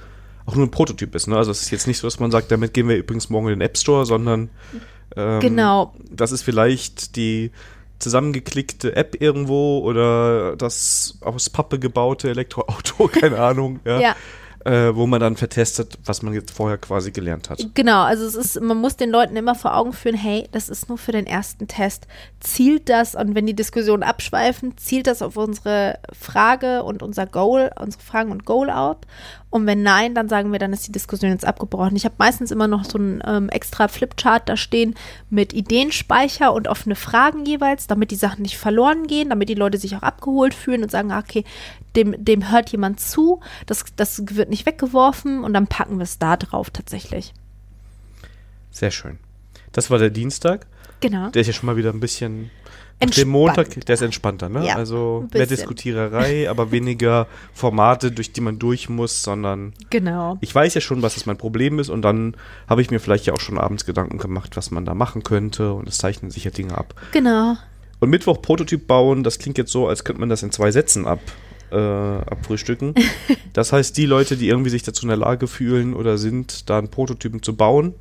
auch nur ein Prototyp ist. Ne? Also es ist jetzt nicht so, dass man sagt, damit gehen wir übrigens morgen in den App Store, sondern ähm, Genau. das ist vielleicht die zusammengeklickte App irgendwo oder das aus Pappe gebaute Elektroauto, [LAUGHS] keine Ahnung, ja, Ja. Äh, wo man dann vertestet, was man jetzt vorher quasi gelernt hat. Genau, also es ist, man muss den Leuten immer vor Augen führen, hey, das ist nur für den ersten Test. Zielt das, und wenn die Diskussionen abschweifen, zielt das auf unsere Frage und unser Goal, unsere Fragen und Goal ab? Und wenn nein, dann sagen wir, dann ist die Diskussion jetzt abgebrochen. Ich habe meistens immer noch so ein ähm, extra Flipchart da stehen mit Ideenspeicher und offene Fragen jeweils, damit die Sachen nicht verloren gehen, damit die Leute sich auch abgeholt fühlen und sagen, okay, dem, dem hört jemand zu, das, das wird nicht weggeworfen und dann packen wir es da drauf tatsächlich. Sehr schön. Das war der Dienstag. Genau. Der ist ja schon mal wieder ein bisschen. Entspannt. dem Montag, der ist entspannter, ne? Ja, also mehr. Diskutiererei, aber weniger Formate, durch die man durch muss, sondern Genau. ich weiß ja schon, was das mein Problem ist und dann habe ich mir vielleicht ja auch schon abends Gedanken gemacht, was man da machen könnte und es zeichnen sich ja Dinge ab. Genau. Und Mittwoch Prototyp bauen, das klingt jetzt so, als könnte man das in zwei Sätzen ab, äh, abfrühstücken. [LAUGHS] das heißt, die Leute, die irgendwie sich dazu in der Lage fühlen oder sind, da einen Prototypen zu bauen,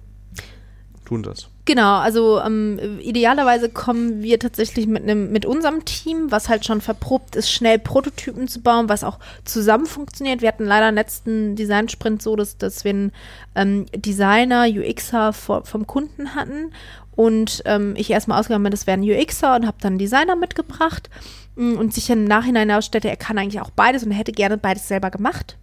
tun das. Genau, also ähm, idealerweise kommen wir tatsächlich mit einem mit unserem Team, was halt schon verprobt ist, schnell Prototypen zu bauen, was auch zusammen funktioniert. Wir hatten leider im letzten Design-Sprint so, dass, dass wir einen ähm, Designer, UXer vor, vom Kunden hatten. Und ähm, ich erstmal ausgegangen bin, das wäre ein UXer und habe dann einen Designer mitgebracht. Mm, und sich im Nachhinein herausstellte, er kann eigentlich auch beides und hätte gerne beides selber gemacht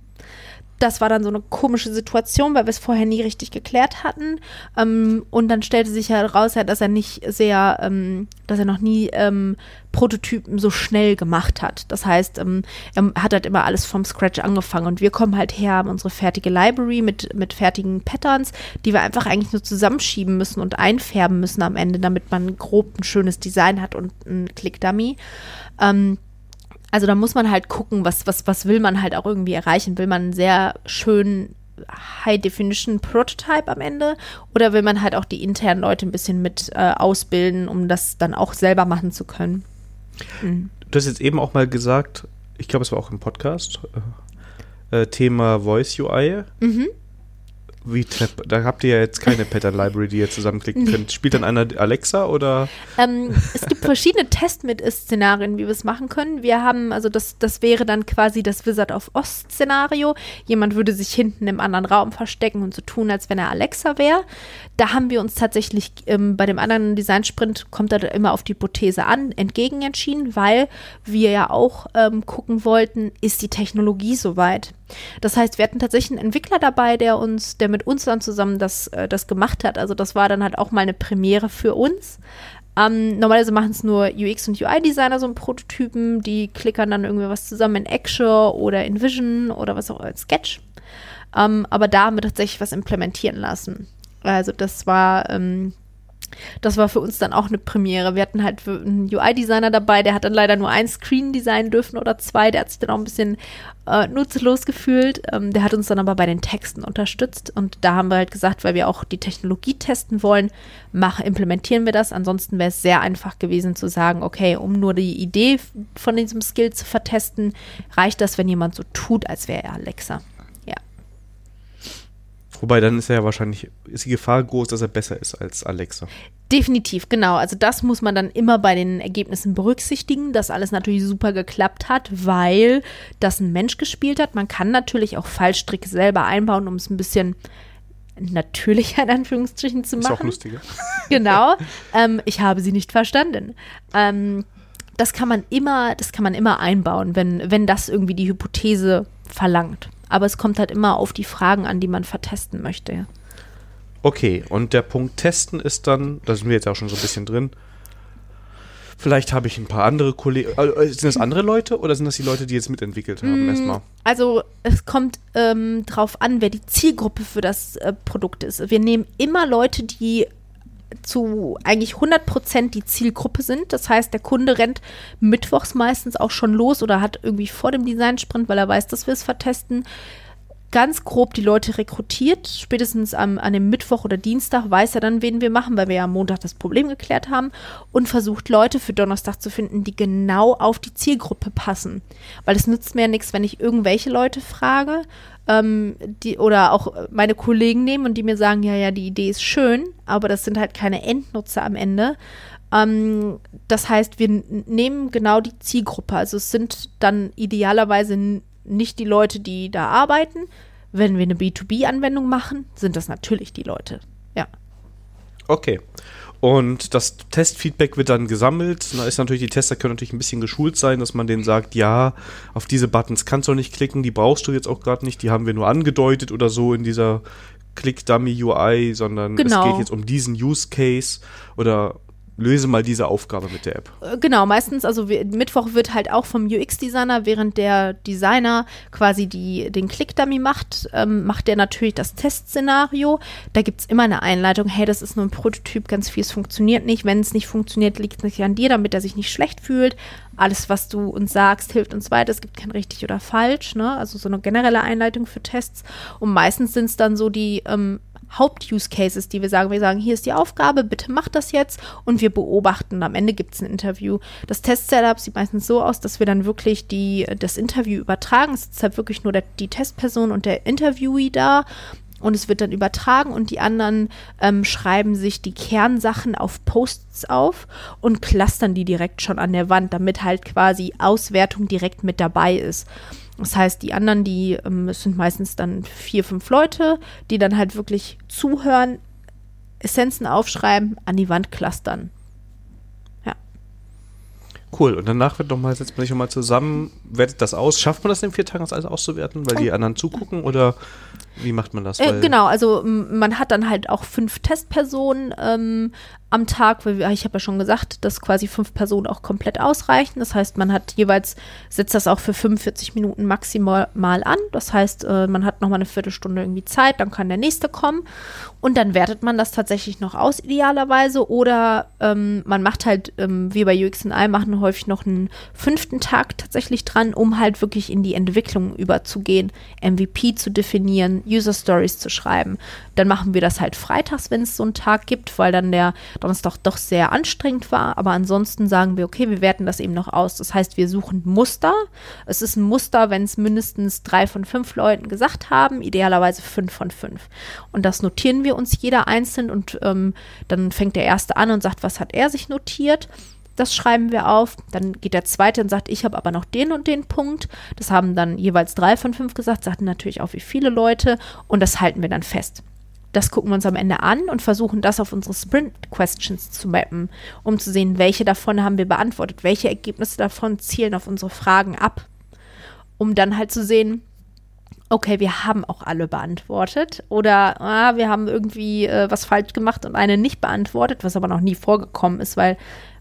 das war dann so eine komische Situation, weil wir es vorher nie richtig geklärt hatten. Ähm, und dann stellte sich heraus, ja, dass er nicht sehr, ähm, dass er noch nie ähm, Prototypen so schnell gemacht hat. Das heißt, ähm, er hat halt immer alles vom Scratch angefangen. Und wir kommen halt her, haben unsere fertige Library mit, mit fertigen Patterns, die wir einfach eigentlich nur zusammenschieben müssen und einfärben müssen am Ende, damit man grob ein schönes Design hat und ein Click-Dummy. Ähm, also da muss man halt gucken, was, was, was will man halt auch irgendwie erreichen. Will man einen sehr schönen High-Definition-Prototype am Ende oder will man halt auch die internen Leute ein bisschen mit äh, ausbilden, um das dann auch selber machen zu können? Mhm. Du hast jetzt eben auch mal gesagt, ich glaube, es war auch im Podcast, äh, äh, Thema Voice UI. Mhm. Wie Tab? Da habt ihr ja jetzt keine [LAUGHS] Pattern Library, die ihr zusammenklicken Nee. könnt. Spielt dann einer Alexa oder? Ähm, es gibt verschiedene Test-mit-Szenarien, wie wir es machen können. Wir haben, also das, das wäre dann quasi das Wizard of Oz-Szenario. Jemand würde sich hinten im anderen Raum verstecken und so tun, als wenn er Alexa wäre. Da haben wir uns tatsächlich ähm, bei dem anderen Design-Sprint, kommt da immer auf die Hypothese an, entgegen entschieden, weil wir ja auch ähm, gucken wollten, ist die Technologie soweit? Das heißt, wir hatten tatsächlich einen Entwickler dabei, der uns, der mit uns dann zusammen das, äh, das gemacht hat. Also das war dann halt auch mal eine Premiere für uns. Ähm, normalerweise machen es nur UX- und UI-Designer, so einen Prototypen, die klickern dann irgendwie was zusammen in Acture oder in Vision oder was auch als Sketch. Ähm, aber da haben wir tatsächlich was implementieren lassen. Also das war, ähm, das war für uns dann auch eine Premiere. Wir hatten halt einen UI-Designer dabei, der hat dann leider nur ein Screen designen dürfen oder zwei. Der hat sich dann auch ein bisschen äh, nutzlos gefühlt. Ähm, der hat uns dann aber bei den Texten unterstützt. Und da haben wir halt gesagt, weil wir auch die Technologie testen wollen, mach, implementieren wir das. Ansonsten wäre es sehr einfach gewesen zu sagen, okay, um nur die Idee von diesem Skill zu vertesten, reicht das, wenn jemand so tut, als wäre er Alexa. Wobei dann ist er ja wahrscheinlich, ist die Gefahr groß, dass er besser ist als Alexa. Definitiv, genau. Also das muss man dann immer bei den Ergebnissen berücksichtigen, dass alles natürlich super geklappt hat, weil das ein Mensch gespielt hat. Man kann natürlich auch Fallstricke selber einbauen, um es ein bisschen natürlicher in Anführungsstrichen zu Ist machen. auch lustiger. [LAUGHS] Genau. ähm, ich habe sie nicht verstanden. Ähm, das kann man immer, das kann man immer einbauen, wenn, wenn das irgendwie die Hypothese verlangt. Aber es kommt halt immer auf die Fragen an, die man vertesten möchte. Okay, und der Punkt Testen ist dann, da sind wir jetzt auch schon so ein bisschen drin. Vielleicht habe ich ein paar andere Kollegen. Äh, sind das andere Leute oder sind das die Leute, die jetzt mitentwickelt haben Mm, erstmal? Also es kommt ähm, drauf an, wer die Zielgruppe für das äh, Produkt ist. Wir nehmen immer Leute, die zu eigentlich 100% die Zielgruppe sind. Das heißt, der Kunde rennt mittwochs meistens auch schon los oder hat irgendwie vor dem Design-Sprint, weil er weiß, dass wir es vertesten, ganz grob die Leute rekrutiert. Spätestens am, an dem Mittwoch oder Dienstag weiß er dann, wen wir machen, weil wir ja am Montag das Problem geklärt haben und versucht Leute für Donnerstag zu finden, die genau auf die Zielgruppe passen. Weil es nützt mir ja nichts, wenn ich irgendwelche Leute frage ähm, die, oder auch meine Kollegen nehmen und die mir sagen, ja, ja, die Idee ist schön, aber das sind halt keine Endnutzer am Ende. Ähm, das heißt, wir nehmen genau die Zielgruppe. Also es sind dann idealerweise nicht die Leute, die da arbeiten. Wenn wir eine B2B-Anwendung machen, sind das natürlich die Leute. Ja. Okay. Und das Testfeedback wird dann gesammelt. Da ist natürlich, die Tester können natürlich ein bisschen geschult sein, dass man denen sagt, ja, auf diese Buttons kannst du nicht klicken, die brauchst du jetzt auch gerade nicht, die haben wir nur angedeutet oder so in dieser Click-Dummy-UI, sondern Genau. es geht jetzt um diesen Use Case oder löse mal diese Aufgabe mit der App. Äh, Genau, meistens, also Mittwoch wird halt auch vom UX-Designer, während der Designer quasi die, den Click-Dummy macht, ähm, macht der natürlich das Testszenario. Da gibt es immer eine Einleitung, hey, das ist nur ein Prototyp, ganz vieles funktioniert nicht. Wenn es nicht funktioniert, liegt es nicht an dir, damit er sich nicht schlecht fühlt. Alles, was du uns sagst, hilft uns weiter. Es gibt kein richtig oder falsch, ne? Also so eine generelle Einleitung für Tests. Und meistens sind es dann so die ähm, Haupt-Use-Cases, die wir sagen. Wir sagen, hier ist die Aufgabe, bitte mach das jetzt und wir beobachten. Am Ende gibt es ein Interview. Das Test-Setup sieht meistens so aus, dass wir dann wirklich die, das Interview übertragen. Es ist halt wirklich nur der, die Testperson und der Interviewee da. Und es wird dann übertragen und die anderen ähm, schreiben sich die Kernsachen auf Posts auf und clustern die direkt schon an der Wand, damit halt quasi Auswertung direkt mit dabei ist. Das heißt, die anderen, die ähm, es sind meistens dann vier, fünf Leute, die dann halt wirklich zuhören, Essenzen aufschreiben, an die Wand clustern. Cool. Und danach wird noch mal, setzt man sich nochmal zusammen, wertet das aus. Schafft man das in vier Tagen, das alles auszuwerten, weil die anderen zugucken oder wie macht man das? Äh, genau, also man hat dann halt auch fünf Testpersonen ähm, am Tag, weil wir, ich habe ja schon gesagt, dass quasi fünf Personen auch komplett ausreichen. Das heißt, man hat jeweils, setzt das auch für 45 Minuten maximal mal an. Das heißt, äh, man hat nochmal eine Viertelstunde irgendwie Zeit, dann kann der nächste kommen. Und dann wertet man das tatsächlich noch aus, idealerweise. Oder ähm, man macht halt, ähm, wie bei UX&I, machen häufig noch einen fünften Tag tatsächlich dran, um halt wirklich in die Entwicklung überzugehen, MVP zu definieren, User Stories zu schreiben. Dann machen wir das halt freitags, wenn es so einen Tag gibt, weil dann der Donnerstag doch sehr anstrengend war. Aber ansonsten sagen wir, okay, wir werten das eben noch aus. Das heißt, wir suchen Muster. Es ist ein Muster, wenn es mindestens drei von fünf Leuten gesagt haben, idealerweise fünf von fünf. Und das notieren wir uns jeder einzeln und ähm, dann fängt der Erste an und sagt, was hat er sich notiert. Das schreiben wir auf. Dann geht der zweite und sagt, ich habe aber noch den und den Punkt. Das haben dann jeweils drei von fünf gesagt, sagten natürlich auch wie viele Leute und das halten wir dann fest. Das gucken wir uns am Ende an und versuchen das auf unsere Sprint-Questions zu mappen, um zu sehen, welche davon haben wir beantwortet, welche Ergebnisse davon zielen auf unsere Fragen ab, um dann halt zu sehen, okay, wir haben auch alle beantwortet oder ah, wir haben irgendwie äh, was falsch gemacht und eine nicht beantwortet, was aber noch nie vorgekommen ist, weil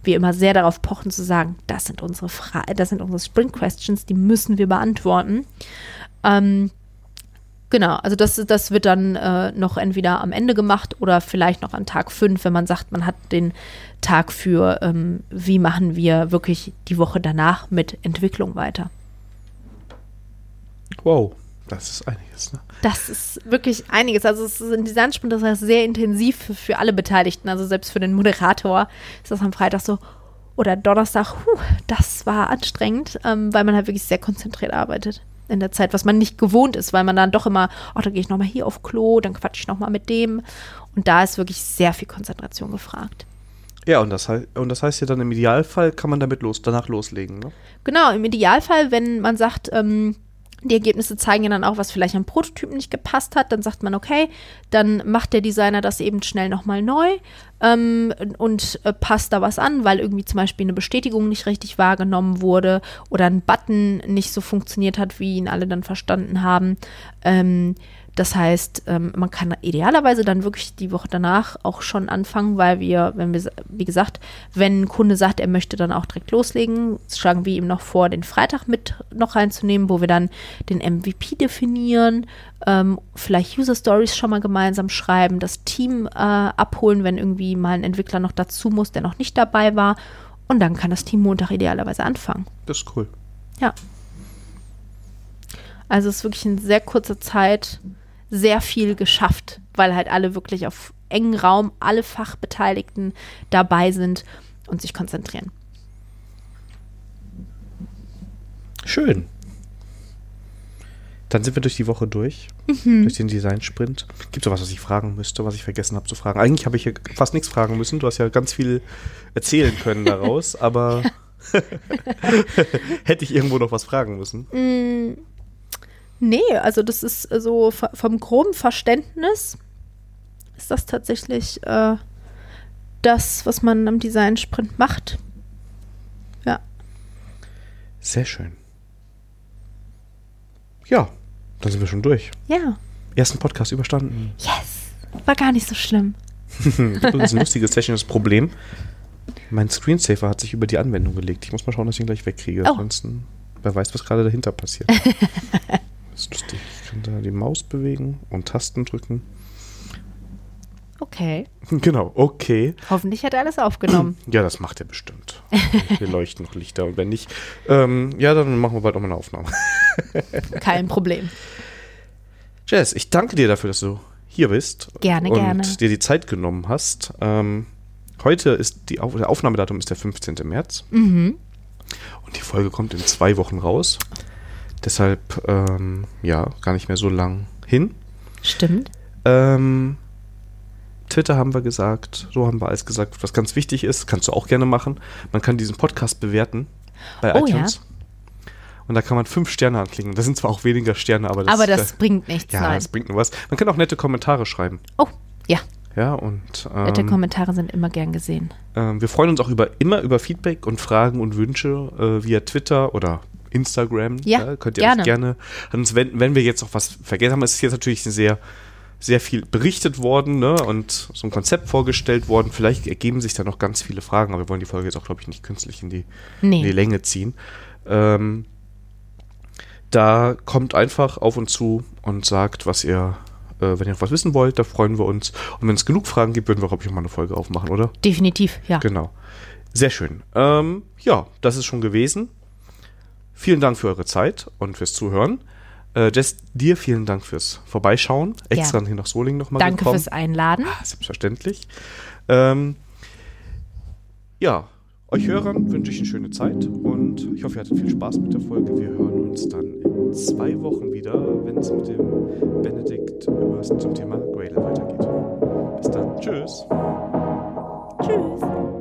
wir immer sehr darauf pochen zu sagen, das sind unsere Fra das sind unsere Sprint Questions, die müssen wir beantworten. Ähm, genau, also das, das wird dann äh, noch entweder am Ende gemacht oder vielleicht noch an Tag 5, wenn man sagt, man hat den Tag für, ähm, wie machen wir wirklich die Woche danach mit Entwicklung weiter. Wow. Das ist einiges, ne? Das ist wirklich einiges. Also es ist ein Designsprint, das heißt sehr intensiv für, für, alle Beteiligten. Also selbst für den Moderator ist das am Freitag so oder Donnerstag, huh, das war anstrengend, ähm, weil man halt wirklich sehr konzentriert arbeitet in der Zeit, was man nicht gewohnt ist, weil man dann doch immer, ach, da gehe ich nochmal hier auf Klo, dann quatsche ich nochmal mit dem. Und da ist wirklich sehr viel Konzentration gefragt. Ja, und das, und das heißt ja dann im Idealfall kann man damit los, danach loslegen, ne? Genau, im Idealfall, wenn man sagt, ähm, die Ergebnisse zeigen ja dann auch, was vielleicht am Prototypen nicht gepasst hat. Dann sagt man, okay, dann macht der Designer das eben schnell nochmal neu ähm, und äh, passt da was an, weil irgendwie zum Beispiel eine Bestätigung nicht richtig wahrgenommen wurde oder ein Button nicht so funktioniert hat, wie ihn alle dann verstanden haben. Ähm, das heißt, ähm, man kann idealerweise dann wirklich die Woche danach auch schon anfangen, weil wir, wenn wir, wie gesagt, wenn ein Kunde sagt, er möchte dann auch direkt loslegen, schlagen wir ihm noch vor, den Freitag mit noch reinzunehmen, wo wir dann den MVP definieren, ähm, vielleicht User Stories schon mal gemeinsam schreiben, das Team äh, abholen, wenn irgendwie mal ein Entwickler noch dazu muss, der noch nicht dabei war. Und dann kann das Team Montag idealerweise anfangen. Das ist cool. Ja. Also es ist wirklich in sehr kurzer Zeit sehr viel geschafft, weil halt alle wirklich auf engen Raum, alle Fachbeteiligten dabei sind und sich konzentrieren. Schön. Dann sind wir durch die Woche durch, mhm. durch den Design-Sprint. Gibt es was, was ich fragen müsste, was ich vergessen habe zu fragen? Eigentlich habe ich hier fast nichts fragen müssen. Du hast ja ganz viel erzählen können daraus, [LAUGHS] aber [LAUGHS] hätte ich irgendwo noch was fragen müssen? Mm. Nee, also das ist so vom groben Verständnis ist das tatsächlich äh, das, was man am Design-Sprint macht. Ja. Sehr schön. Ja, dann sind wir schon durch. Ja. Ersten Podcast überstanden. Yes. War gar nicht so schlimm. [LAUGHS] das ist ein lustiges technisches Problem. Mein Screensaver hat sich über die Anwendung gelegt. Ich muss mal schauen, dass ich ihn gleich wegkriege. Oh. Ansonsten, wer weiß, was gerade dahinter passiert. [LAUGHS] Das ist lustig. Ich kann da die Maus bewegen und Tasten drücken. Okay. [LAUGHS] Genau, okay. Hoffentlich hat er alles aufgenommen. [CLEARS THROAT] Ja, das macht er bestimmt. Wir leuchten noch Lichter und wenn nicht, ähm, ja, dann machen wir bald nochmal eine Aufnahme. [LAUGHS] Kein Problem. Jess, ich danke dir dafür, dass du hier bist. Gerne, und gerne. Und dir die Zeit genommen hast. Ähm, heute ist die Auf der Aufnahmedatum ist der 15. März. Mhm. Und die Folge kommt in zwei Wochen raus. Deshalb, ähm, ja, gar nicht mehr so lang hin. Stimmt. Ähm, Twitter haben wir gesagt, so haben wir alles gesagt, was ganz wichtig ist, kannst du auch gerne machen. Man kann diesen Podcast bewerten bei oh, iTunes. Ja. Und da kann man fünf Sterne anklicken. Das sind zwar auch weniger Sterne, aber das, aber das äh, bringt nichts. Ja, nein. das bringt nur was. Man kann auch nette Kommentare schreiben. Oh, ja. Ja, und. Ähm, nette Kommentare sind immer gern gesehen. Ähm, wir freuen uns auch über, immer über Feedback und Fragen und Wünsche äh, via Twitter oder Instagram. Ja, ja könnt ihr gerne. gerne an uns wenden, wenn wir jetzt noch was vergessen haben. Es ist jetzt natürlich sehr, sehr viel berichtet worden ne, und so ein Konzept vorgestellt worden. Vielleicht ergeben sich da noch ganz viele Fragen, aber wir wollen die Folge jetzt auch, glaube ich, nicht künstlich in die, nee. in die Länge ziehen. Ähm, da kommt einfach auf uns zu und sagt, was ihr äh, wenn ihr noch was wissen wollt, da freuen wir uns. Und wenn es genug Fragen gibt, würden wir, glaube ich, auch mal eine Folge aufmachen, oder? Definitiv, ja. Genau. Sehr schön. Ähm, ja, das ist schon gewesen. Vielen Dank für eure Zeit und fürs Zuhören. Äh, Jess, dir vielen Dank fürs Vorbeischauen. Extra ja. hier nach Solingen nochmal Danke gekommen. fürs Einladen. Ah, selbstverständlich. Ähm, Ja, euch Hörern wünsche ich eine schöne Zeit und ich hoffe, ihr hattet viel Spaß mit der Folge. Wir hören uns dann in zwei Wochen wieder, wenn es mit dem Benedikt zum Thema Gradle weitergeht. Bis dann. Tschüss. Tschüss.